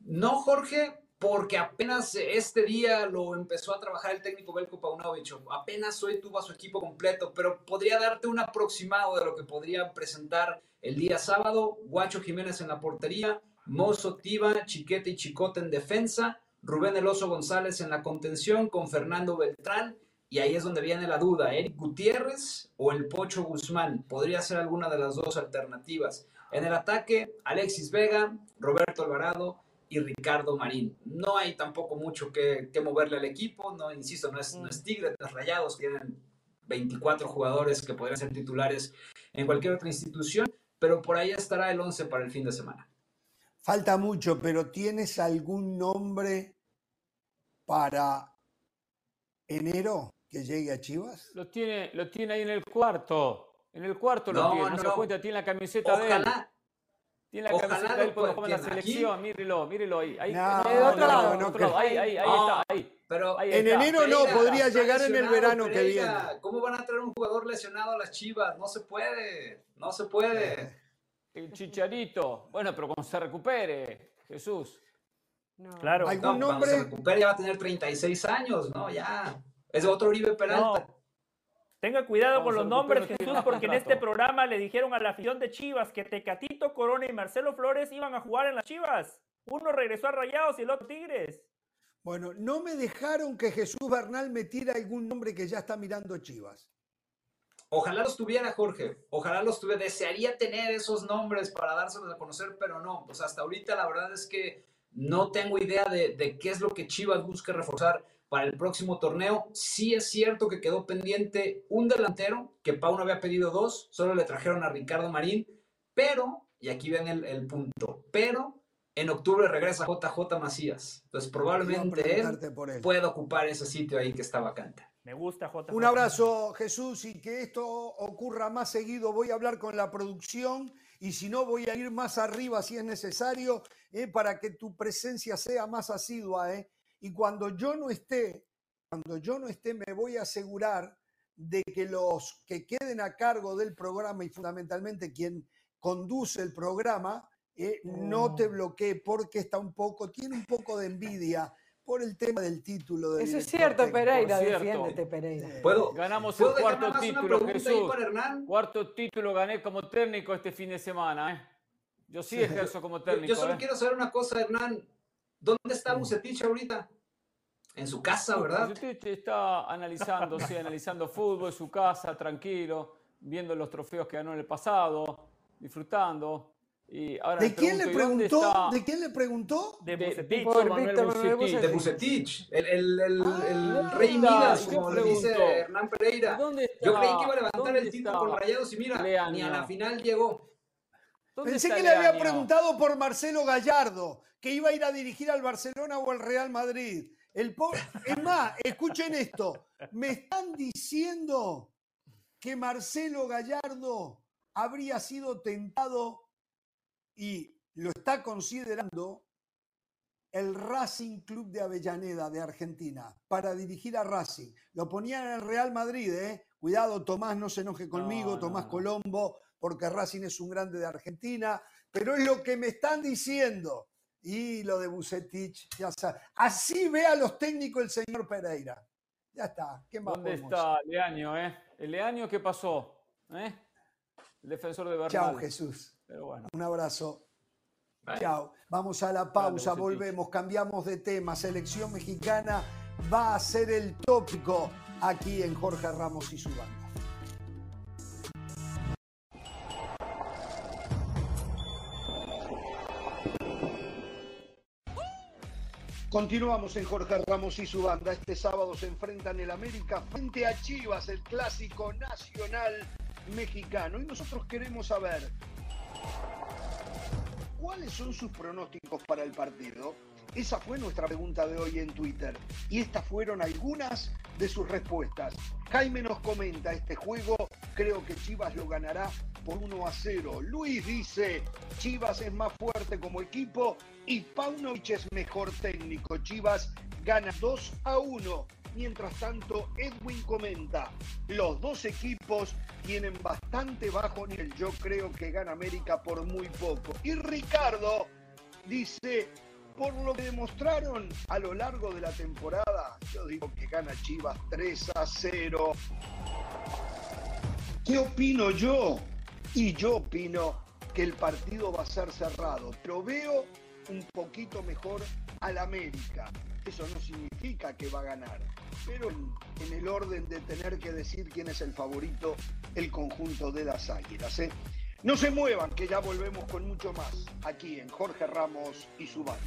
No, Jorge, porque apenas este día lo empezó a trabajar el técnico Belko Paunovic, apenas hoy tuvo a su equipo completo, pero podría darte un aproximado de lo que podría presentar el día sábado, Guacho Jiménez en la portería, Mozo, Tiva, Chiquete y Chicote en defensa, Rubén Eloso González en la contención con Fernando Beltrán, y ahí es donde viene la duda, Eric Gutiérrez o el Pocho Guzmán, podría ser alguna de las dos alternativas. En el ataque, Alexis Vega, Roberto Alvarado, y Ricardo Marín. No hay tampoco mucho que, que moverle al equipo, no, insisto, no es, no es Tigre, los Rayados tienen 24 jugadores que podrían ser titulares en cualquier otra institución, pero por ahí estará el 11 para el fin de semana. Falta mucho, pero ¿tienes algún nombre para enero que llegue a Chivas? Lo tiene, lo tiene ahí en el cuarto. En el cuarto no, lo tiene, no, no, se lo cuenta, tiene la camiseta Ojalá. de él. Tiene la Ojalá camiseta de él cuando juega en la selección, aquí... mírelo, mírelo ahí. ahí no, de otro lado, no, otro lado. ahí, ahí, ahí está, ahí. Pero ahí en está. enero no, Pereira, podría está llegar en el verano que Pereira. viene. ¿Cómo van a traer un jugador lesionado a las Chivas? No se puede, no se puede. El chicharito. Bueno, pero cuando se recupere, Jesús. No. Claro. ¿Algún No, cuando nombre? se recupere ya va a tener 36 años, ¿no? Ya. Es otro Oribe Peralta. Tenga cuidado Vamos con los nombres, Jesús, porque en este programa le dijeron a la afición de Chivas que Tecatito Corona y Marcelo Flores iban a jugar en las Chivas. Uno regresó a Rayados y el otro Tigres. Bueno, no me dejaron que Jesús Bernal metiera algún nombre que ya está mirando Chivas. Ojalá los tuviera, Jorge. Ojalá los tuviera. Desearía tener esos nombres para dárselos a conocer, pero no. Pues hasta ahorita la verdad es que No tengo idea de, de qué es lo que Chivas busca reforzar para el próximo torneo. Sí es cierto que quedó pendiente un delantero, que Pau no había pedido dos, solo le trajeron a Ricardo Marín, pero, y aquí ven el, el punto, pero en octubre regresa JJ Macías. Entonces probablemente él, por él. pueda ocupar ese sitio ahí que está vacante. Me gusta JJ. Un abrazo, Jesús, y que esto ocurra más seguido. Voy a hablar con la producción y si no, voy a ir más arriba si es necesario, eh, para que tu presencia sea más asidua. eh. Y cuando yo no esté, cuando yo no esté, me voy a asegurar de que los que queden a cargo del programa y fundamentalmente quien conduce el programa, eh, no te bloquee porque está un poco, tiene un poco de envidia por el tema del título. del Eso es cierto, técnico. Pereira, cierto. defiéndete, Pereira. ¿Puedo, Ganamos ¿puedo el cuarto título, Jesús. Cuarto título gané como técnico este fin de semana, ¿eh? Yo sí ejerzo como Yo, técnico. yo solo ¿eh? quiero saber una cosa, Hernán. ¿Dónde está Bucetich ahorita? En su casa, ¿verdad? Usted está analizando, sí, analizando fútbol, su casa, tranquilo, viendo los trofeos que ganó en el pasado, disfrutando. Y ahora ¿De quién le pregunto, ¿y dónde preguntó? está ¿De quién le preguntó? De Bucetich. Bucetich? De Bucetich. Bucetich, el, el, el, el Ah, rey ¿dónde Midas, como Yo le dice Hernán Pereira. ¿dónde está- Yo creí que iba a levantar el título está con Rayados y mira, ni a la final llegó. ¿Dónde Pensé que le había preguntado por Marcelo Gallardo, que iba a ir a dirigir al Barcelona o al Real Madrid. El po- es más, escuchen esto. Me están diciendo que Marcelo Gallardo habría sido tentado y lo está considerando el Racing Club de Avellaneda de Argentina para dirigir a Racing. Lo ponían en el Real Madrid, ¿eh? Cuidado, Tomás, no se enoje conmigo, No, Tomás no. Colombo, porque Racing es un grande de Argentina, pero es lo que me están diciendo. Y lo de Bucetich, ya sabe. Así ve a los técnicos el señor Pereira. Ya está. ¿Qué más ¿Dónde podemos está Leaño, eh? ¿El Leaño qué pasó? ¿Eh? El defensor de Bernal. Chao, Jesús. Pero bueno. Un abrazo. Bye. Chao. Vamos a la pausa, volvemos, cambiamos de tema. Selección mexicana va a ser el tópico aquí en Jorge Ramos y su banda. Continuamos en Jorge Ramos y su banda. Este sábado se enfrentan el América frente a Chivas, el clásico nacional mexicano. Y nosotros queremos saber cuáles son sus pronósticos para el partido. Esa fue nuestra pregunta de hoy en Twitter. Y estas fueron algunas de sus respuestas. Jaime nos comenta este juego. Creo que Chivas lo ganará por 1 a 0. Luis dice, Chivas es más fuerte como equipo y Paunovic es mejor técnico. Chivas gana 2 a 1. Mientras tanto, Edwin comenta, los dos equipos tienen bastante bajo nivel. Yo creo que gana América por muy poco. Y Ricardo dice, por lo que demostraron a lo largo de la temporada, yo digo que gana Chivas 3 a 0. ¿Qué opino yo? Y yo opino que el partido va a ser cerrado, pero veo un poquito mejor al América. Eso no significa que va a ganar, pero en, el orden de tener que decir quién es el favorito, el conjunto de las Águilas. ¿eh? No se muevan, que ya volvemos con mucho más aquí en Jorge Ramos y su banda.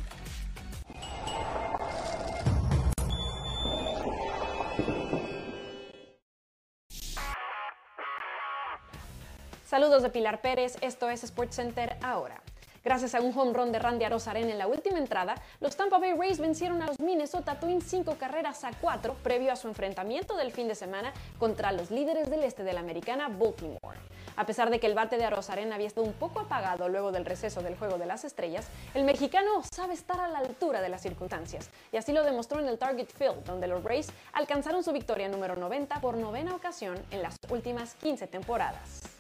Saludos de Pilar Pérez, esto es SportsCenter ahora. Gracias a un home run de Randy Arozarena en la última entrada, los Tampa Bay Rays vencieron a los Minnesota Twins cinco carreras a cuatro previo a su enfrentamiento del fin de semana contra los líderes del este de la americana Baltimore. A pesar de que el bate de Arozarena había estado un poco apagado luego del receso del Juego de las Estrellas, el mexicano sabe estar a la altura de las circunstancias y así lo demostró en el Target Field, donde los Rays alcanzaron su victoria número 90 por novena ocasión en las últimas 15 temporadas.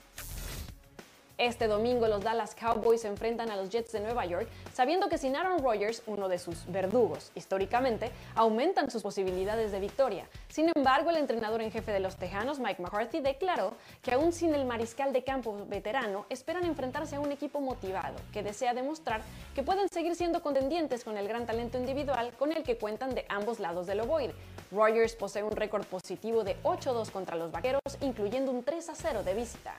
Este domingo los Dallas Cowboys se enfrentan a los Jets de Nueva York, sabiendo que sin Aaron Rodgers, uno de sus verdugos históricamente, aumentan sus posibilidades de victoria. Sin embargo, el entrenador en jefe de los Tejanos, Mike McCarthy, declaró que aún sin el mariscal de campo veterano, esperan enfrentarse a un equipo motivado, que desea demostrar que pueden seguir siendo contendientes con el gran talento individual con el que cuentan de ambos lados del ovoide. Rodgers posee un récord positivo de 8-2 contra los Vaqueros, incluyendo un 3-0 de visita.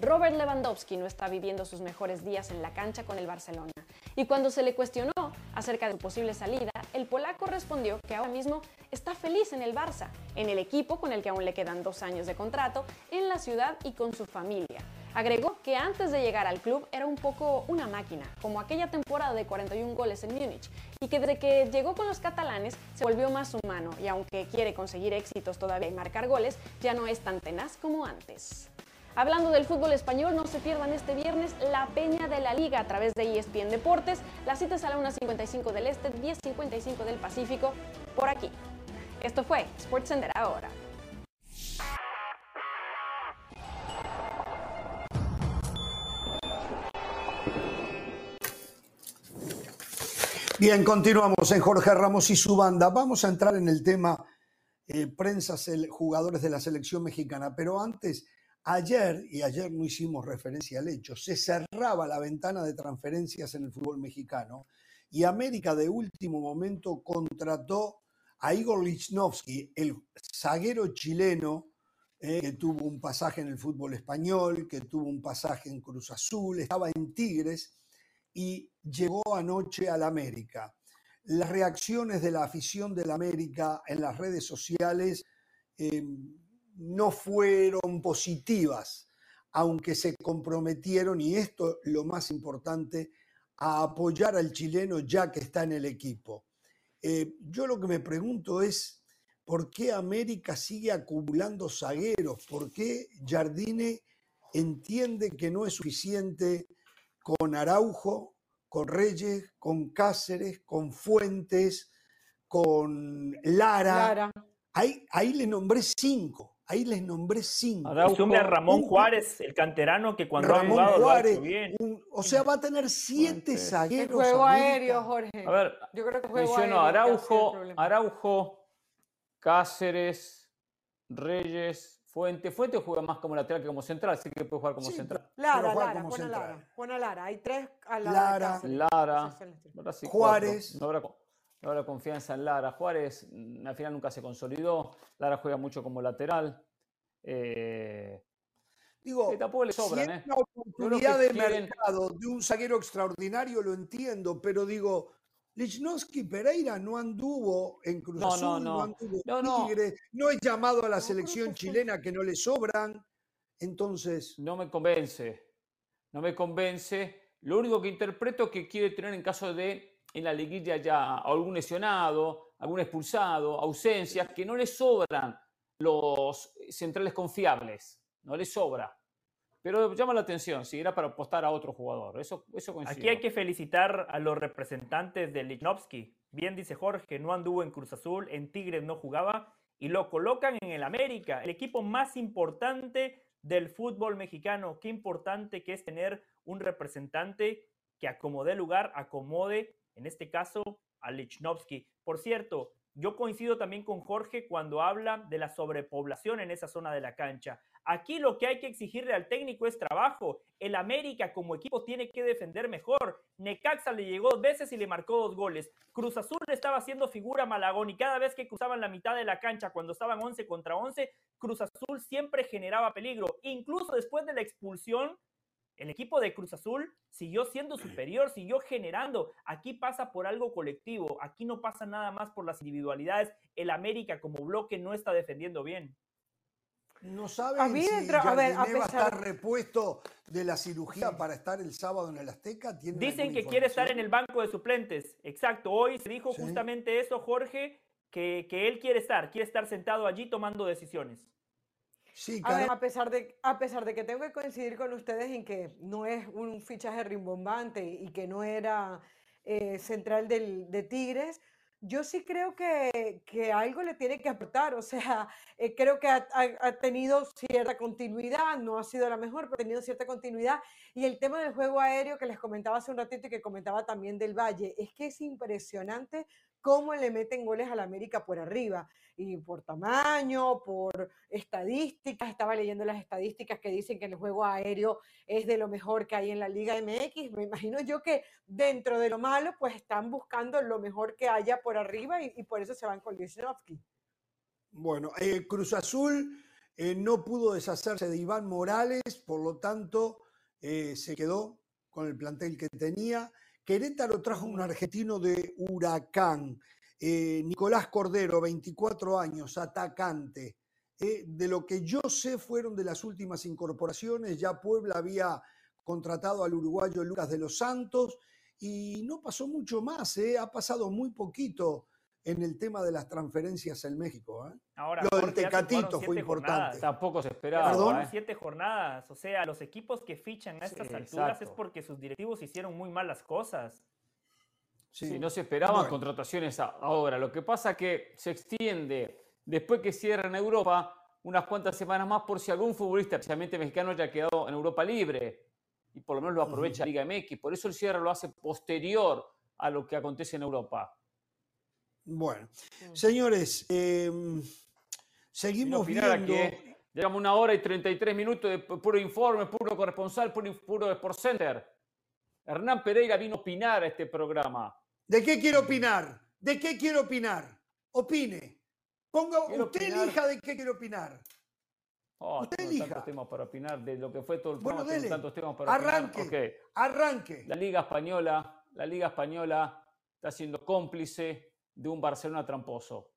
Robert Lewandowski no está viviendo sus mejores días en la cancha con el Barcelona. Y cuando se le cuestionó acerca de su posible salida, el polaco respondió que ahora mismo está feliz en el Barça, en el equipo con el que aún le quedan dos años de contrato, en la ciudad y con su familia. Agregó que antes de llegar al club era un poco una máquina, como aquella temporada de 41 goles en Múnich, y que desde que llegó con los catalanes se volvió más humano y aunque quiere conseguir éxitos todavía y marcar goles, ya no es tan tenaz como antes. Hablando del fútbol español, no se pierdan este viernes la Peña de la Liga a través de ESPN Deportes. La cita es a la 1.55 del Este, 10.55 del Pacífico, por aquí. Esto fue SportsCenter ahora. Bien, continuamos en Jorge Ramos y su banda. Vamos a entrar en el tema eh, prensas, jugadores de la selección mexicana, pero antes, ayer, y ayer no hicimos referencia al hecho, se cerraba la ventana de transferencias en el fútbol mexicano y América de último momento contrató a Igor Lichnowsky, el zaguero chileno eh, que tuvo un pasaje en el fútbol español, que tuvo un pasaje en Cruz Azul, estaba en Tigres y llegó anoche al América. Las reacciones de la afición del América en las redes sociales eh, no fueron positivas, aunque se comprometieron, y esto lo más importante, a apoyar al chileno ya que está en el equipo. Eh, yo lo que me pregunto es, ¿por qué América sigue acumulando zagueros? ¿Por qué Jardine entiende que no es suficiente con Araujo, con Reyes, con Cáceres, con Fuentes, con Lara. Ahí, ahí le nombré cinco. Ahí les nombré cinco. Araujo, a Ramón Juárez, el canterano que cuando ha jugado Juárez, bien. o sea, va a tener siete zagueros. Juego aéreo, Jorge. A ver, yo creo que juego aéreo Araujo, Araujo, Cáceres, Reyes, Fuente. Fuente juega más como lateral que como central, así que puede jugar como central. Lara, Lara, pon a Lara. Lara. Hay tres a Lara. Lara. Juárez. No habrá, confianza en Lara. Juárez mm, al final nunca se consolidó. Lara juega mucho como lateral. Eh, Digo, tampoco le sobran, ¿eh? una oportunidad de mercado de un zaguero extraordinario, lo entiendo, pero digo, Lichnowsky Pereira no anduvo en Cruz Azul, no, anduvo en Tigre, no es llamado a la selección chilena que no le sobran. Entonces. No me convence. No me convence. Lo único que interpreto es que quiere tener en caso de en la liguilla ya algún lesionado, algún expulsado, ausencias, que no le sobran los centrales confiables. No le sobra. Pero llama la atención, si era para apostar a otro jugador. Eso, eso Aquí hay que felicitar a los representantes de Lichnowsky. Bien dice Jorge, no anduvo en Cruz Azul, en Tigres no jugaba y lo colocan en el América, el equipo más importante del fútbol mexicano. Qué importante que es tener un representante que acomode lugar, acomode, en este caso, a Lichnowsky. Por cierto, yo coincido también con Jorge cuando habla de la sobrepoblación en esa zona de la cancha. Aquí lo que hay que exigirle al técnico es trabajo. El América como equipo tiene que defender mejor. Necaxa le llegó dos veces y le marcó dos goles. Cruz Azul estaba haciendo figura Malagón y cada vez que cruzaban la mitad de la cancha cuando estaban 11 contra 11, Cruz Azul siempre generaba peligro. Incluso después de la expulsión, el equipo de Cruz Azul siguió siendo superior, siguió generando. Aquí pasa por algo colectivo, aquí no pasa nada más por las individualidades. El América como bloque no está defendiendo bien. No saben si a, ver, a va a estar repuesto de la cirugía para estar el sábado en el Azteca. Dicen que quiere estar en el banco de suplentes. Exacto. Hoy se dijo justamente eso, Jorge, que, que él quiere estar, quiere estar sentado allí tomando decisiones. Sí, a, ver, a, pesar de, a pesar de que tengo que coincidir con ustedes en que no es un fichaje rimbombante y que no era eh, central del, de Tigres, yo sí creo que, que, algo le tiene que aportar, o sea, eh, creo que ha, ha, tenido cierta continuidad, no ha sido la mejor, pero ha tenido cierta continuidad. Y el tema del juego aéreo que les comentaba hace un ratito y que comentaba también del Valle, es que es impresionante cómo le meten goles al América por arriba y por tamaño, por estadísticas. Estaba leyendo las estadísticas que dicen que el juego aéreo es de lo mejor que hay en la Liga MX. Me imagino yo que dentro de lo malo, pues están buscando lo mejor que haya por arriba y, por eso se van con Lichnowsky. Bueno, eh, Cruz Azul eh, no pudo deshacerse de Iván Morales, por lo tanto eh, se quedó con el plantel que tenía Querétaro trajo un argentino de Huracán, eh, Nicolás Cordero, 24 años, atacante. Eh, de lo que yo sé fueron de las últimas incorporaciones, ya Puebla había contratado al uruguayo Lucas de los Santos y no pasó mucho más, eh, ha pasado muy poquito en el tema de las transferencias en México. ¿eh? Ahora, Lo del Tecatito fue importante. jornadas. Tampoco se esperaba. Perdón. ¿eh? siete jornadas. O sea, los equipos que fichan a estas Sí, alturas es exacto. porque sus directivos hicieron muy mal las cosas. Sí, no se esperaban Bueno. contrataciones a- ahora. Lo que pasa que se extiende después que cierra en Europa unas cuantas semanas más por si algún futbolista, especialmente mexicano, haya quedado en Europa libre y por lo menos lo aprovecha la Liga MX. Por eso el cierre lo hace posterior a lo que acontece en Europa. Bueno, señores, eh, Vino seguimos viendo. aquí, ¿eh? Llegamos una hora y 33 minutos de pu- puro informe, puro corresponsal, puro, puro Sport Center. Hernán Pereira vino a opinar a este programa. ¿De qué quiero opinar? ¿De qué quiero opinar? Opine. Ponga, Quiero usted opinar. elija de qué quiere opinar. Oh, Usted tengo elija. tantos temas para opinar de lo que fue todo el Bueno, programa, tengo dele. tantos temas para Arranque. opinar. Arranque. La Liga Española, la Liga Española está siendo cómplice de un Barcelona tramposo.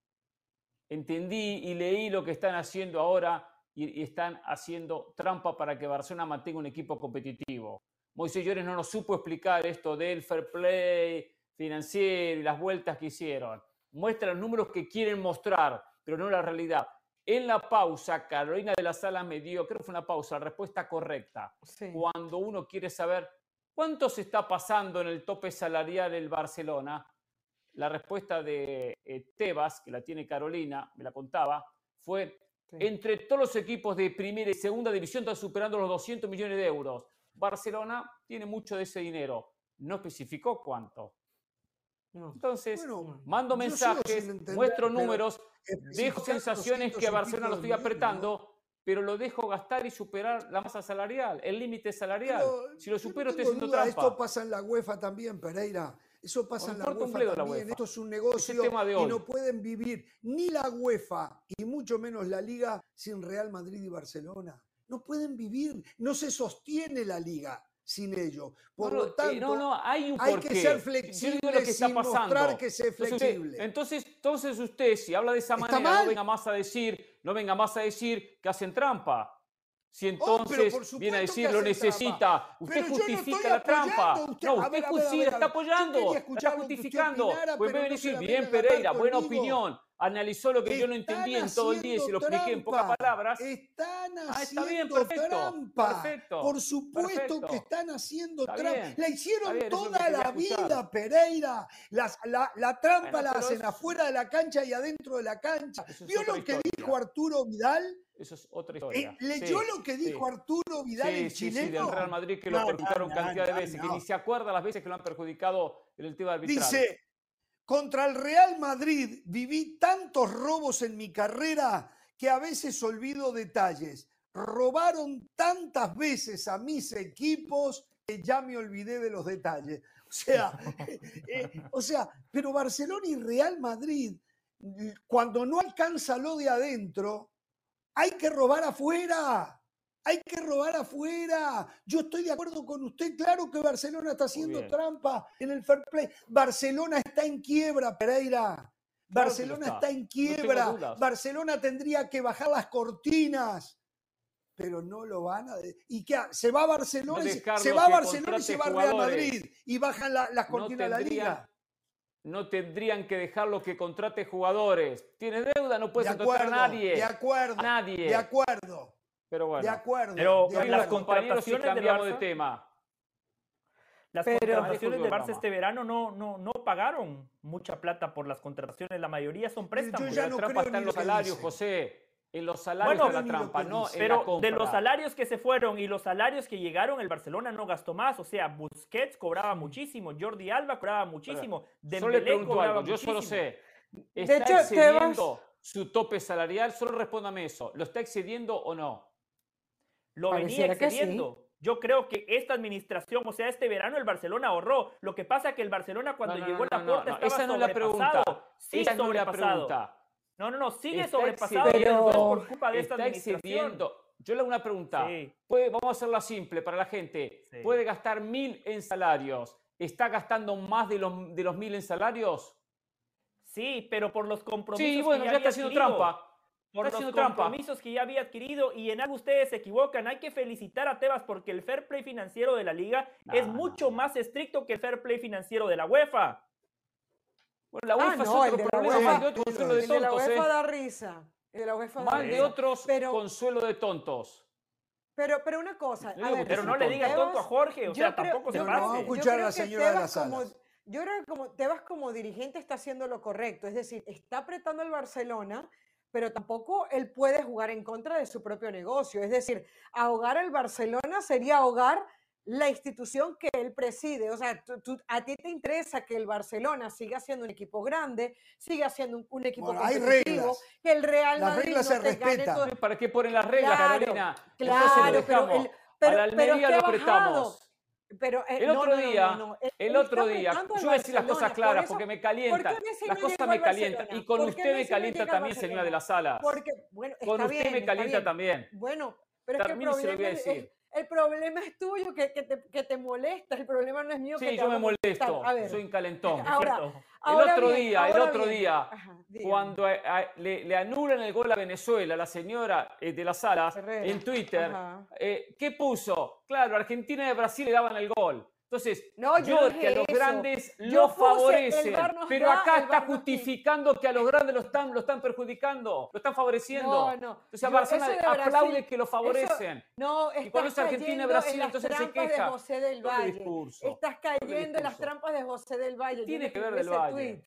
Entendí y leí lo que están haciendo ahora y, están haciendo trampa para que Barcelona mantenga un equipo competitivo. Moisés Llores no nos supo explicar esto del fair play financiero y las vueltas que hicieron. Muestra los números que quieren mostrar, pero no la realidad. En la pausa, Carolina de la Sala me dio, creo que fue una pausa, la respuesta correcta Sí. cuando uno quiere saber cuánto se está pasando en el tope salarial el Barcelona, la respuesta de eh, Tebas, que la tiene Carolina, me la contaba, fue Sí. entre todos los equipos de primera y segunda división están superando los 200 millones de euros. Barcelona tiene mucho de ese dinero, no especificó cuánto. No. Entonces, Bueno, mando mensajes, entender, muestro números, dejo sensaciones 200 que a Barcelona lo estoy apretando, pero lo dejo gastar y superar la masa salarial, el límite salarial. Pero si lo yo no supero, estoy haciendo trampa. Esto pasa en la UEFA también, Pereira. Eso pasa en la UEFA la. UEFA. Esto es un negocio y no pueden vivir ni la UEFA y mucho menos la Liga sin Real Madrid y Barcelona. No pueden vivir. No se sostiene la Liga sin ello. Por lo eh, tanto, no, no, hay un hay que ser flexible lo que está sin pasando. mostrar que flexible. Entonces, entonces usted, si habla de esa ¿Está manera, no venga más a decir, no venga más a decir que hacen trampa. Si Oh, entonces viene a decir lo necesita, trampa. usted Pero yo no justifica la trampa. usted- no, usted justifica, está apoyando, está justificando. opinara, pues pero me no se decir, bien Pereira, buena conmigo. opinión. Analizó lo que yo no Están entendí en todo el día y se lo expliqué en pocas palabras. Están Ah, está haciendo bien, perfecto, trampa. perfecto, Por supuesto perfecto. que están haciendo Está trampa. bien, La hicieron bien, toda la escuchar. vida, Pereira. Las- la, la trampa Bueno, la hacen es- afuera de la cancha y adentro de la cancha. ¿Vio lo que dijo Arturo Vidal? Eso es otra Eh, historia. ¿Leyó Sí, lo que sí. dijo Arturo Vidal, Sí, el sí, sí, chileno? del Real Madrid que lo No, perjudicaron no, cantidad de no, veces, que ni se acuerda las veces que lo han perjudicado en el tema arbitral. Dice, contra el Real Madrid viví tantos robos en mi carrera que a veces olvido detalles. Robaron tantas veces a mis equipos que ya me olvidé de los detalles. [laughs] O sea, [laughs] eh, o sea, pero Barcelona y Real Madrid, cuando no alcanza lo de adentro, hay que robar afuera. Hay que robar afuera. Yo estoy de acuerdo con usted. Claro que Barcelona está haciendo trampa en el fair play. Barcelona está en quiebra, Pereira. Claro Barcelona está. está en quiebra. Barcelona tendría que bajar las cortinas. Pero no lo van a. ¿Y qué? Se va a Barcelona, y se- va a Barcelona y se va a Real. Madrid. Y bajan la- las No cortinas de la liga. No tendrían que dejarlo que contrate jugadores. Tiene deuda, no De puedes contratar a nadie. de acuerdo, nadie. de acuerdo, Pero bueno. de acuerdo. Pero de Yo las sí contrataciones del cambiamos de Barça- tema. Las Pero- contrataciones del el Barça este verano no, no, no pagaron mucha plata por las contrataciones, la mayoría son préstamos. ya la no creo en los lo que salarios, dice. José. En los salarios Bueno, de la trampa, no la Pero de los salarios que se fueron y los salarios que llegaron, el Barcelona no gastó más. O sea, Busquets cobraba muchísimo, Jordi Alba cobraba muchísimo, Solo le Dembélé pregunto cobraba algo, yo solo sé. ¿Está hecho, excediendo su tope salarial? Solo respóndame eso. ¿Lo está excediendo o no? Lo venía Pareciera que sí. excediendo. Yo creo que esta administración, o sea, este verano el Barcelona ahorró. Lo que pasa que el Barcelona cuando No, no, llegó no, la puerta no, estaba Esa no es la pregunta. Sí, Esa no es la pregunta. No, no, no, sigue Está sobrepasado es por culpa de esta administración. Yo le hago una pregunta. Sí. Puede- vamos a hacerla simple para la gente. Sí. Puede gastar mil en salarios está gastando más de los, de los mil en salarios? Sí, pero por los compromisos Sí, bueno, que ya ya está había haciendo adquirido. trampa. Por Está los trampa. compromisos que ya había adquirido y en algo ustedes se equivocan. Hay que felicitar a Tebas porque el fair play financiero de la liga es No, mucho más estricto que el fair play financiero de la UEFA. Bueno, la Ah, UEFA es no, otro la problema, más de otro Sí, consuelo de El de la UEFA ¿eh? da risa. El de la UEFA da Más de risa. otros Pero- consuelo de tontos. Pero, pero una cosa, a ver, Pero no le tonto. diga tonto a Jorge, o yo sea, creo- tampoco se pase. yo escuchar a la señora de las como- yo creo que como Tebas como dirigente está haciendo lo correcto, es decir, está apretando el Barcelona, pero tampoco él puede jugar en contra de su propio negocio. Es decir, ahogar al Barcelona sería ahogar la institución que él preside. O sea, tú- tú- a ti te interesa que el Barcelona siga siendo un equipo grande, siga siendo un, un equipo Bueno, hay competitivo, reglas. que el Real Las Madrid reglas no se te gane respetan. todo- ¿Para qué ponen las reglas, Claro, Carolina? Claro, pero, el, pero, a la pero lo apretamos. Pero, eh, El no, otro no, no, no, día, no, él- el otro día, yo voy a decir las cosas por claras eso- porque me ¿por calienta. Messi Las no cosas me al calientan. Y con ¿Por usted me no calienta también, señora de las Alas. Porque, bueno, Con usted bien, me calienta también. Bueno, pero es que el También se lo voy a problema, es, decir. El problema es tuyo, que, que, te, que te molesta. El problema no es mío. que Sí, te yo me molesto. A ver, Soy un calentón. [laughs] Ahora, cierto. El otro bien, día, el otro bien. día, Ajá, cuando a- a- le, le anulan el gol a Venezuela, la señora eh, de las Alas, Herrera, en Twitter, eh, ¿qué puso? Claro, Argentina y Brasil le daban el gol. Entonces, No, yo yo no que a los eso. grandes lo favorecen, pero acá está justificando que a los grandes lo están, lo están perjudicando, lo están favoreciendo. No, no. Entonces, a Yo- Barcelona eso de aplaude Brasil, que lo eso- favorecen. No, Y es Argentina y Brasil, en las entonces se queja. de José del Valle. discurso, Estás cayendo en las trampas de José del Valle. Tiene que ver del ese Valle. tuit.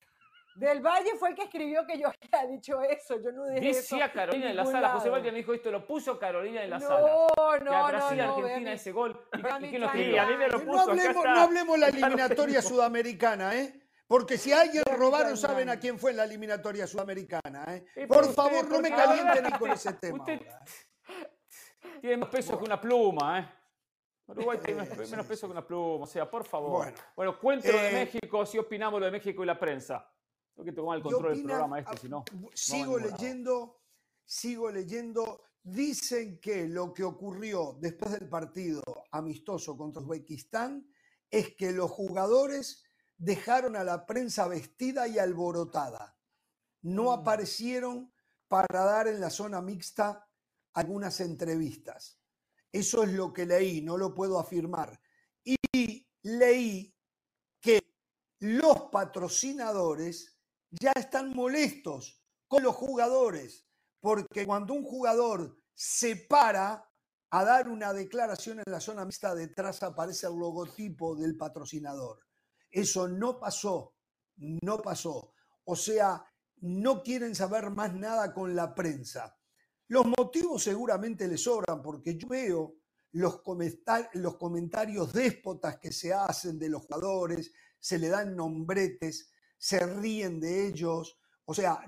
Del Valle fue el que escribió que yo [laughs] había dicho eso. Yo no dije eso. Decía Carolina en la sala, José. Valle me dijo esto, lo puso Carolina en la no, sala. No, a no, no, Argentina vean ese gol. A mí me lo No puso. hablemos, no hablemos la eliminatoria sudamericana, ¿eh? Porque si a alguien robaron, saben a quién fue en la eliminatoria sudamericana, ¿eh? Por favor, no me calienten [laughs] con ese tema. usted ¿eh? [laughs] Tiene más peso que una pluma, ¿eh? Uruguay tiene menos, peso que una pluma, o sea, por favor. Bueno. Bueno, cuéntelo de Eh, México, si opinamos lo de México y la prensa. Tengo que tomar el ¿Qué control del programa este, Ah, si no. Sigo leyendo, sigo leyendo. Dicen que lo que ocurrió después del partido amistoso contra Uzbekistán es que los jugadores dejaron a la prensa vestida y alborotada. No Mm. aparecieron para dar en la zona mixta algunas entrevistas. Eso es lo que leí, no lo puedo afirmar. Y leí que los patrocinadores ya están molestos con los jugadores, porque cuando un jugador se para a dar una declaración en la zona mixta, detrás aparece el logotipo del patrocinador. Eso no pasó, no pasó. O sea, no quieren saber más nada con la prensa. Los motivos seguramente les sobran, porque yo veo los, los comentarios déspotas que se hacen de los jugadores, se le dan nombretes, se ríen de ellos, o sea,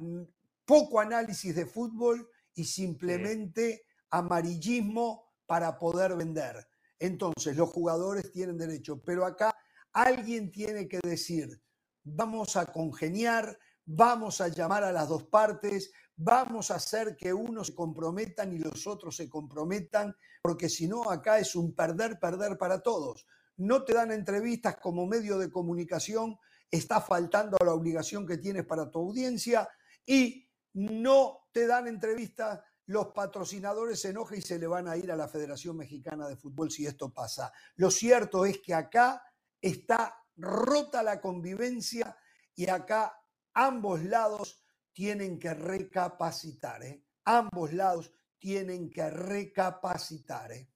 poco análisis de fútbol y simplemente amarillismo para poder vender. Entonces, los jugadores tienen derecho, pero acá alguien tiene que decir, vamos a congeniar, vamos a llamar a las dos partes, vamos a hacer que unos se comprometan y los otros se comprometan, porque si no, acá es un perder, perder para todos. No te dan entrevistas como medio de comunicación, está faltando a la obligación que tienes para tu audiencia y no te dan entrevistas, los patrocinadores se enojan y se le van a ir a la Federación Mexicana de Fútbol si esto pasa. Lo cierto es que acá está rota la convivencia y acá ambos lados tienen que recapacitar. ¿eh? Ambos lados tienen que recapacitar. ¿eh?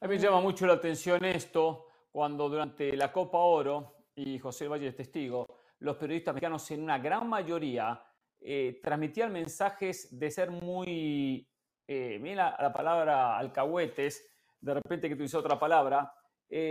A mí me llama mucho la atención esto cuando durante la Copa Oro, y José Valle es testigo, los periodistas mexicanos en una gran mayoría eh, transmitían mensajes de ser muy, eh, mira la, palabra alcahuetes, de repente que utilizó otra palabra.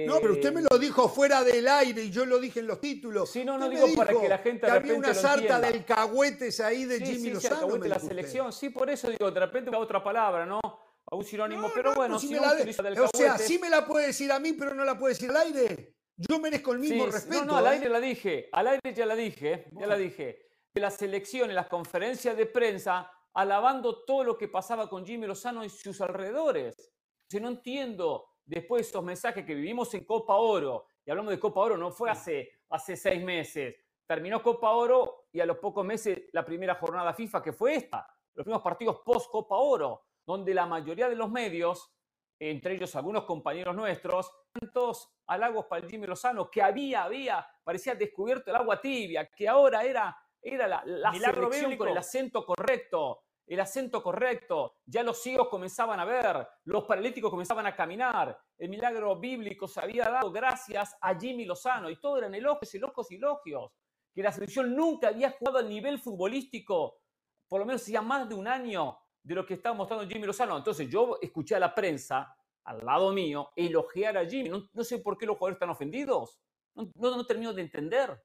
No, pero usted me eh, lo dijo fuera del aire y yo lo dije en los títulos. Sí, no, no digo para que la gente de que había repente una sarta de alcahuetes ahí de Sí, Jimmy sí, sí, Lozano. alcahuete me de la usted. selección. Sí, por eso digo, de repente otra palabra, ¿no? A un sinónimo, No, pero no, bueno, si si me la de- utiliza del O sea, alcahuete- sí me la puede decir a mí, pero no la puede decir al aire. Yo merezco el mismo Sí, respeto. No, no, al ¿eh? aire la dije, al aire ya la dije, ya la Bueno. dije. De la selección, en las conferencias de prensa, alabando todo lo que pasaba con Jimmy Lozano y sus alrededores. Yo no entiendo, después de esos mensajes que vivimos en Copa Oro, Y hablamos de Copa Oro, no fue hace, hace seis meses. Terminó Copa Oro y a los pocos meses la primera jornada FIFA, que fue esta, los primeros partidos post Copa Oro, donde la mayoría de los medios, entre ellos algunos compañeros nuestros, tantos halagos para el Jimmy Lozano, que había, había, parecía descubierto el agua tibia, que ahora era, era la, la selección con el acento correcto, el acento correcto, ya los ciegos comenzaban a ver, los paralíticos comenzaban a caminar, el milagro bíblico se había dado gracias a Jimmy Lozano y todo eran elogios, elogios y elogios, que la selección nunca había jugado al nivel futbolístico, por lo menos hacía más de un año de lo que estaba mostrando Jimmy Lozano. Entonces yo escuché a la prensa al lado mío elogiar a Jimmy. No, sé por qué los jugadores están ofendidos. No, no, termino de entender.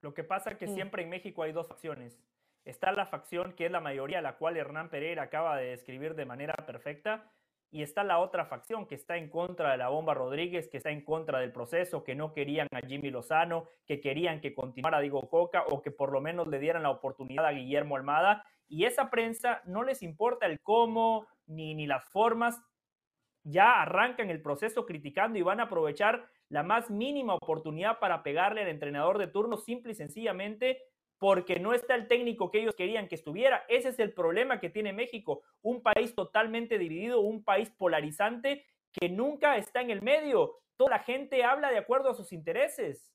Lo que pasa es que mm. siempre en México hay dos facciones. Está la facción que es la mayoría, la cual Hernán Pereira acaba de describir de manera perfecta, y está la otra facción que está en contra de la bomba Rodríguez, que está en contra del proceso, que no querían a Jimmy Lozano, que querían que continuara Diego Coca o que por lo menos le dieran la oportunidad a Guillermo Almada. Y esa prensa no les importa el cómo ni, ni las formas, ya arrancan el proceso criticando y van a aprovechar la más mínima oportunidad para pegarle al entrenador de turno simple y sencillamente porque no está el técnico que ellos querían que estuviera. Ese es el problema que tiene México, un país totalmente dividido, un país polarizante que nunca está en el medio. Toda la gente habla de acuerdo a sus intereses.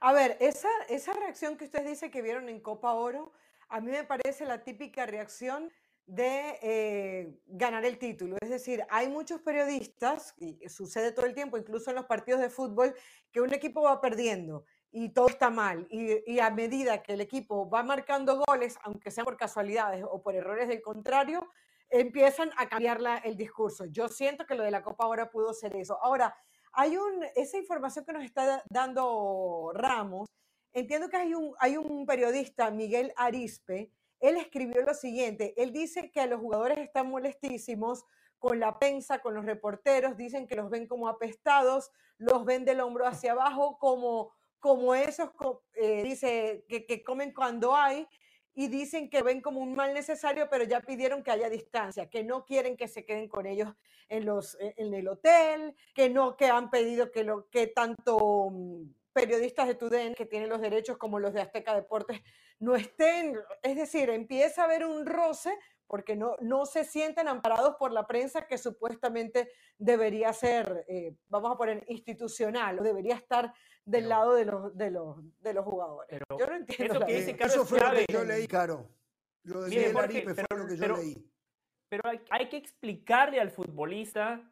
A ver, esa, esa reacción que usted dice que vieron en Copa Oro, a mí me parece la típica reacción de eh, ganar el título. Es decir, hay muchos periodistas, y sucede todo el tiempo, incluso en los partidos de fútbol, que un equipo va perdiendo y todo está mal. Y, a medida que el equipo va marcando goles, aunque sea por casualidades o por errores del contrario, empiezan a cambiar el discurso. Yo siento que lo de la Copa ahora pudo ser eso. Ahora, hay un, esa información que nos está dando Ramos, entiendo que hay un, hay un periodista, Miguel Arispe, él escribió lo siguiente, él dice que los jugadores están molestísimos con la prensa, con los reporteros, dicen que los ven como apestados, los ven del hombro hacia abajo como como esos, eh, dice, que, comen cuando hay, y dicen que ven como un mal necesario, pero ya pidieron que haya distancia, que no quieren que se queden con ellos en, los, en el hotel, que no, que han pedido que, lo, que tanto mm, periodistas de TUDN que tienen los derechos como los de Azteca Deportes no estén. Es decir, empieza a haber un roce porque no, no se sienten amparados por la prensa que supuestamente debería ser, eh, vamos a poner, institucional o debería estar del lado de los, de los, de los jugadores. yo no entiendo. Eso, que dice eso fue lo que yo leí, Caro. Lo de Mire, fue lo que yo leí. Pero hay, hay que explicarle al futbolista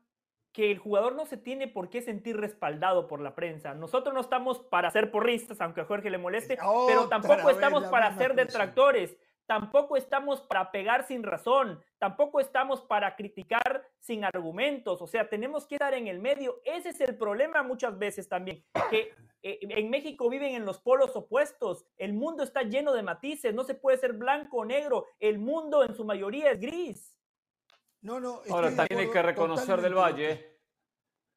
que el jugador no se tiene por qué sentir respaldado por la prensa. Nosotros no estamos para ser porristas, aunque a Jorge le moleste, pero tampoco estamos para ser detractores. Tampoco estamos para pegar sin razón, tampoco estamos para criticar sin argumentos, o sea, tenemos que estar en el medio. Ese es el problema muchas veces también, que [coughs] eh, en México viven en los polos opuestos, el mundo está lleno de matices, no se puede ser blanco o negro, el mundo en su mayoría es gris. No, no. Ahora también hay que reconocer del Valle,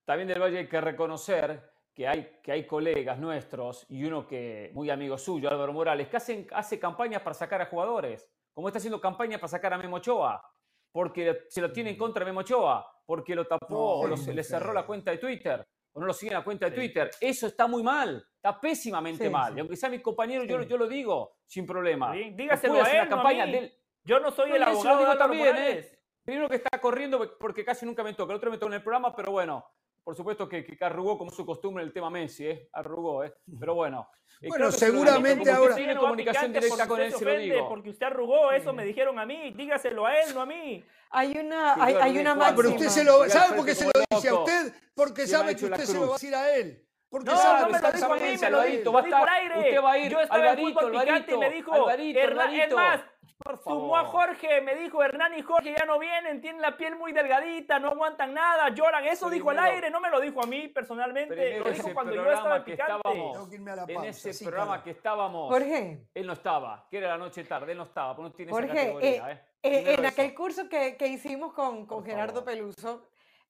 también del Valle hay que reconocer que hay, que hay colegas nuestros y uno que muy amigo suyo, Álvaro Morales, que hacen, hace campañas para sacar a jugadores, como está haciendo campaña para sacar a Memo Ochoa, porque se lo tiene en contra de Memo Ochoa, porque lo tapó o se le cerró la cuenta de Twitter, o no lo sigue en la cuenta de Twitter. Eso está muy mal, está pésimamente mal. Y aunque sea mi compañero, yo, yo lo digo sin problema. dígaselo a él, campaña Yo no soy el abogado de también, ¿eh? Primero que está corriendo porque casi nunca me toca, el otro me toca en el programa, pero bueno, por supuesto que, que, arrugó como su costumbre el tema Messi, ¿eh? arrugó, ¿eh? pero bueno. Eh, bueno, seguramente ahora. Tiene comunicación directa con él, se lo digo. Porque usted arrugó, eso me dijeron a mí, dígaselo a él, no a mí. Hay una, hay, hay una máxima. Pero usted se lo, ¿sabe por qué se lo dice a usted? Porque sabe que usted se lo va a decir a él. Porque no, sabe no me lo dijo a mí, me lo dijo, va a estar, aire. Usted va a ir, Yo estaba Alvarito, en fútbol picante y me dijo, Alvarito, Alvarito. es más, Sumó a Jorge, me dijo Hernán y Jorge ya no vienen, tienen la piel muy delgadita, no aguantan nada, lloran. Eso dijo al aire, no me lo dijo a mí personalmente, lo dijo cuando yo estaba en picante. Estábamos, en ese programa que estábamos, Jorge. él no estaba, que era la noche tarde, él no estaba, no tiene Jorge, esa categoría. Eh, eh, eh en aquel curso que, que hicimos con, con Gerardo Peluso,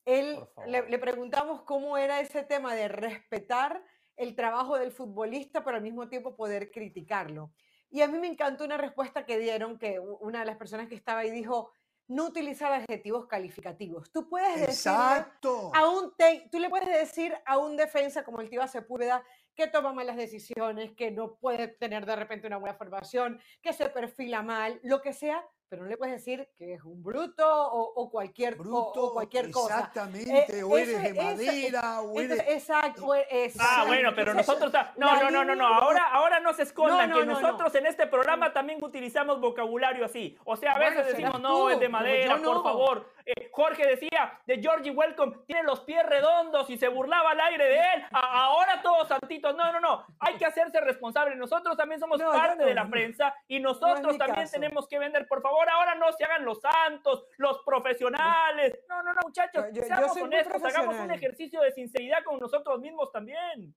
él le, le preguntamos cómo era ese tema de respetar el trabajo del futbolista, pero al mismo tiempo poder criticarlo. Y a mí me encantó una respuesta que dieron, que una de las personas que estaba ahí dijo, no utilizar adjetivos calificativos. Tú puedes decir Exacto. a un te- tú le puedes decir a un defensa como el Tiva Sepúlveda que toma malas decisiones, que no puede tener de repente una buena formación, que se perfila mal, lo que sea, pero no le puedes decir que es un bruto o, o cualquier, o- o Bruto, cualquier cosa. exactamente, Eh, o eso- eres de eso- madera, o eres... exacto, o- Ah, exacto. bueno, pero nosotros... No, no, no, no, no. Ahora, ahora no se escondan No, que no, no, no. nosotros en este programa también utilizamos vocabulario así. O sea, a Bueno, veces decimos, no, es de madera, por favor. Eh, Jorge decía de Georgie Welcome, tiene los pies redondos y se burlaba al aire de él. A- ahora todos santitos. No, no, no. Hay que hacerse responsable. Nosotros también somos parte de no. la prensa y nosotros también caso. tenemos que vender. Por favor, ahora no se hagan los santos, los profesionales. No, no, no, muchachos. Yo- yo seamos honestos, hagamos un ejercicio de sinceridad con nosotros mismos también.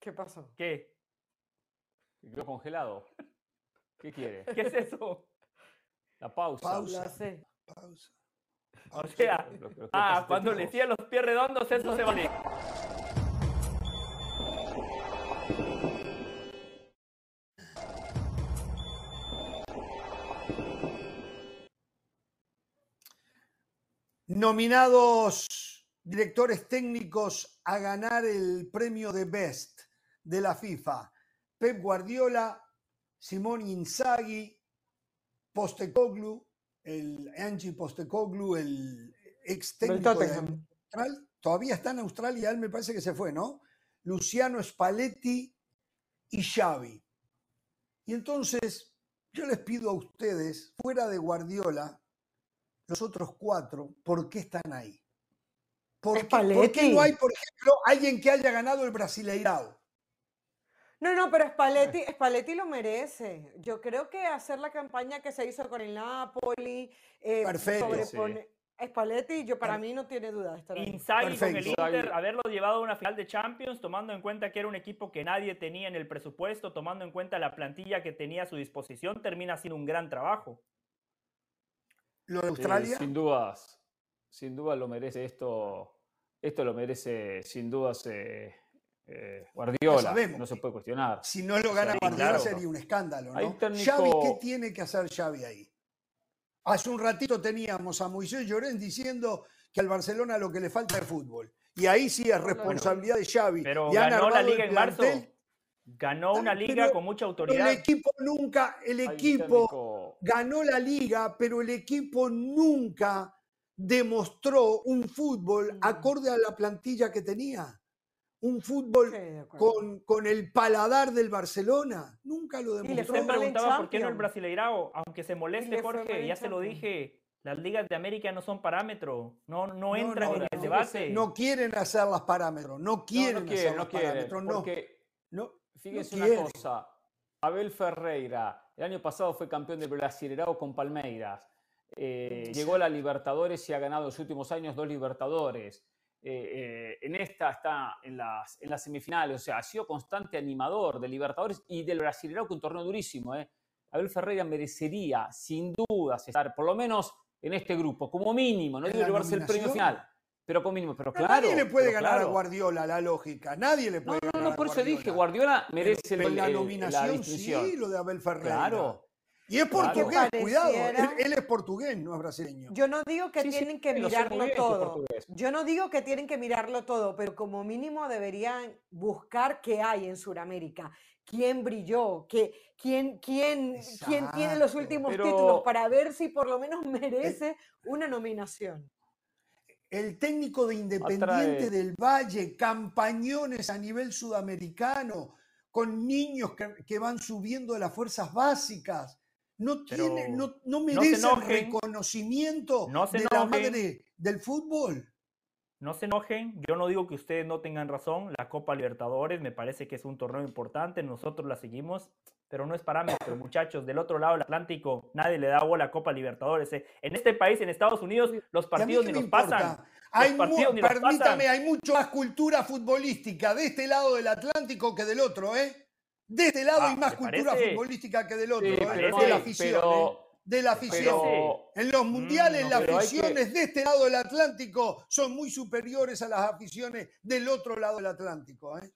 ¿Qué pasó? ¿Qué? Quedó congelado. ¿Qué quiere? ¿Qué es eso? La pausa. Pausa. Sé. Pausa. O sea, ah, cuando le decía los pies redondos, eso se vale. Nominados directores técnicos a ganar el premio de Best de la FIFA. Pep Guardiola, Simón Inzaghi, Postecoglou, el Angie Postecoglou, el ex técnico de. Austral- todavía está en Australia, él me parece que se fue, ¿no? Luciano Spalletti y Xavi. Y entonces yo les pido a ustedes, fuera de Guardiola, los otros cuatro, ¿por qué están ahí? ¿Por qué, por qué Spalletti. no hay, por ejemplo, alguien que haya ganado el Brasileirao? No, no, pero Spalletti, Spalletti lo merece. Yo creo que hacer la campaña que se hizo con el Napoli, eh, Perfecto. sobrepone- Spalletti, yo para mí no tiene duda de estar ahí. Inzaghi con el. Inter, haberlo llevado a una final de Champions, tomando en cuenta que era un equipo que nadie tenía en el presupuesto, tomando en cuenta la plantilla que tenía a su disposición, termina siendo un gran trabajo. Lo de Sí, Australia, sin dudas, sin dudas lo merece esto. Esto lo merece sin dudas eh, eh, Guardiola. sabemos No se puede cuestionar. si no lo gana Guardiola claro. sería un escándalo, ¿no? técnico- Xavi, ¿qué tiene que hacer Xavi ahí? Hace un ratito teníamos a Moisés Llorens diciendo que al Barcelona lo que le falta es fútbol. Y ahí sí es responsabilidad de Xavi. Pero Y ganó la liga en marzo. Ganó una liga pero- con mucha autoridad. el equipo nunca, el equipo ganó la liga, pero el equipo nunca demostró un fútbol Mm. acorde a la plantilla que tenía. Un fútbol Sí, con, con el paladar del Barcelona. Nunca lo le demostró. Usted mal en preguntaba por qué no el. Brasileirao, aunque se le moleste Jorge, ya se lo dije, las ligas de América no son parámetro, no, no No, entran no, en el no, debate. No quieren hacer las parámetros, no quieren no hacer quiere, los no quiere. parámetros, no. No. Fíjense No una cosa, Abel Ferreira, el año pasado fue campeón del Brasileirao con Palmeiras, eh, llegó a la Libertadores y ha ganado en los últimos años dos Libertadores. Eh, eh, en esta está en las, en las semifinales, o sea, ha sido constante animador de Libertadores y del Brasileirao, que un torneo durísimo. Abel Ferreira merecería, sin dudas, estar por lo menos en este grupo, como mínimo, no ¿En digo llevarse el premio final, pero como mínimo. Pero Pero claro. nadie le puede ganar a. Guardiola, la lógica. Nadie le No, puede no, ganar no, a por eso dije, Guardiola. Pero- merece el- pero la el- la nominación sí, lo de Abel Ferreira. Claro. Y es Claro. portugués, cuidado. Él, es portugués, no es brasileño. Yo no digo que Sí, sí, tienen que mirarlo todo. Yo no digo que tienen que mirarlo todo, pero como mínimo deberían buscar qué hay en Sudamérica. ¿Quién brilló? ¿Qué, quién, quién, ¿Quién tiene los últimos Pero- títulos para ver si por lo menos merece una nominación? El técnico de Independiente Atrae. del Valle, campañones a nivel sudamericano, con niños que, que van subiendo de las fuerzas básicas. No, Pero tiene, no, no merece reconocimiento No se de la madre del fútbol. No se enojen, yo no digo que ustedes no tengan razón, la Copa Libertadores me parece que es un torneo importante, nosotros la seguimos, pero no es parámetro, muchachos, del otro lado del Atlántico nadie le da bola a Copa Libertadores. eh. En este país, en Estados Unidos, los partidos ni nos pasan. Hay partidos ni permítame, pasan. hay mucho más cultura futbolística de este lado del Atlántico que del otro, ¿eh? De este lado Ah, hay más ¿te cultura parece? futbolística que del otro, Sí, ¿eh? de la afición, pero- ¿eh? De la afición. pero- En los mundiales Mm, las hay que- aficiones de este lado del Atlántico son muy superiores a las aficiones del otro lado del Atlántico. ¿eh?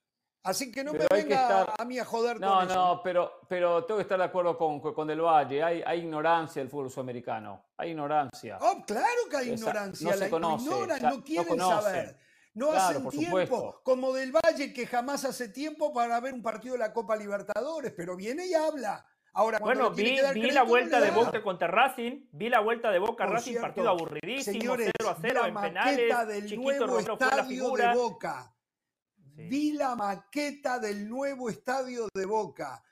Así que no Pero me venga estar- a mí a joder No, con eso. no, pero, pero tengo que estar de acuerdo con, con Del Valle. Hay, hay ignorancia del fútbol sudamericano. Hay ignorancia. Oh, claro que hay Esa- ignorancia, no se la conoce, ignoran, ya no no quieren conocen. saber. No Claro, hacen por tiempo, supuesto. como del Valle que jamás hace tiempo para ver un partido de la Copa Libertadores, pero viene y habla. Ahora, Bueno, vi, vi crédito, la no vuelta de. Boca contra Racing, vi la vuelta de Boca Por Racing, cierto, partido aburridísimo, Señores, 0 a vi 0 la en maqueta penales, del Chiquito nuevo Romero fue la estadio figura. de Boca. Sí. Vi la maqueta del nuevo estadio de Boca.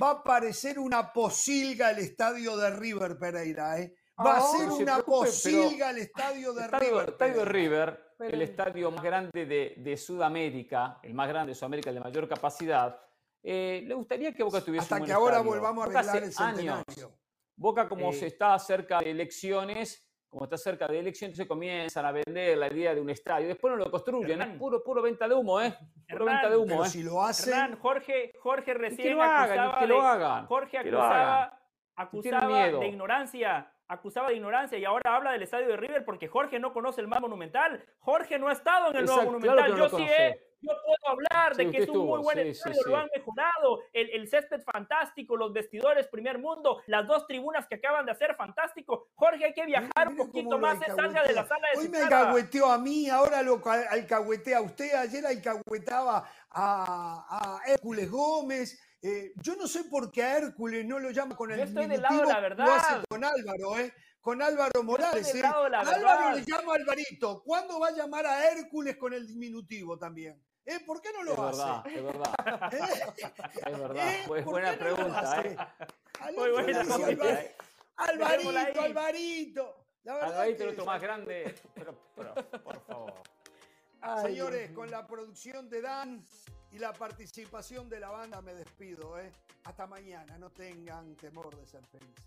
Va a parecer una posilga el estadio de River Pereira, ¿eh? Va a Oh. ser No se una posilga el estadio de Estadio, River. estadio Pereira. River, Pero- el estadio más grande de, de Sudamérica, el más grande de Sudamérica, el de mayor capacidad. eh, ¿Le gustaría que Boca tuviese Hasta un buen que ahora estadio? volvamos a Boca arreglar hace el centenario. años. Boca, como Eh. se está cerca de elecciones, como está cerca de elecciones, se comienzan a vender la idea de un estadio. Después no lo construyen, Hernán. es puro, puro venta de humo, ¿eh? Puro Hernán, venta de humo, Pero ¿eh? si lo hacen, Hernán, Jorge, Jorge Y que recién lo hagan, acusaba que lo de- hagan. Jorge lo hagan. acusaba, acusaba miedo. de ignorancia, acusaba de ignorancia y ahora habla del estadio de River porque Jorge no conoce el más monumental. Jorge no ha estado en el nuevo Exacto, monumental. claro que no yo sí conoce. he, yo puedo hablar de Sí, que es un muy buen sí, estadio, sí. lo han mejorado, el, el césped fantástico, los vestidores primer mundo, las dos tribunas que acaban de hacer fantástico. Jorge hay que viajar un poquito más, salga de la sala de Hoy su me alcahueteó a mí, ahora lo ca- alcahuetea a usted. Ayer alcahuetaba a, a Hércules Gómez. Eh, yo no sé por qué a Hércules no lo llama con el Yo estoy del lado de la Lo hace verdad. con Álvaro, ¿eh? Con Álvaro Morales. ¿eh? Álvaro verdad. le llama Alvarito. ¿Cuándo va a llamar a Hércules con el diminutivo también? ¿Eh? ¿Por qué no lo Es verdad, hace? es verdad, [laughs] ¿Eh? es verdad. ¿Eh? Pues ¿Por buena no pregunta? ¿eh? Muy buena pregunta, Alvar-. Alvarito. Alvarito. La verdad Alvarito, el que- otro más grande. Pero, pero, por favor. Ay, Señores, con la producción de Dan y la participación de la banda me despido. ¿eh? Hasta mañana, no tengan temor de ser felices.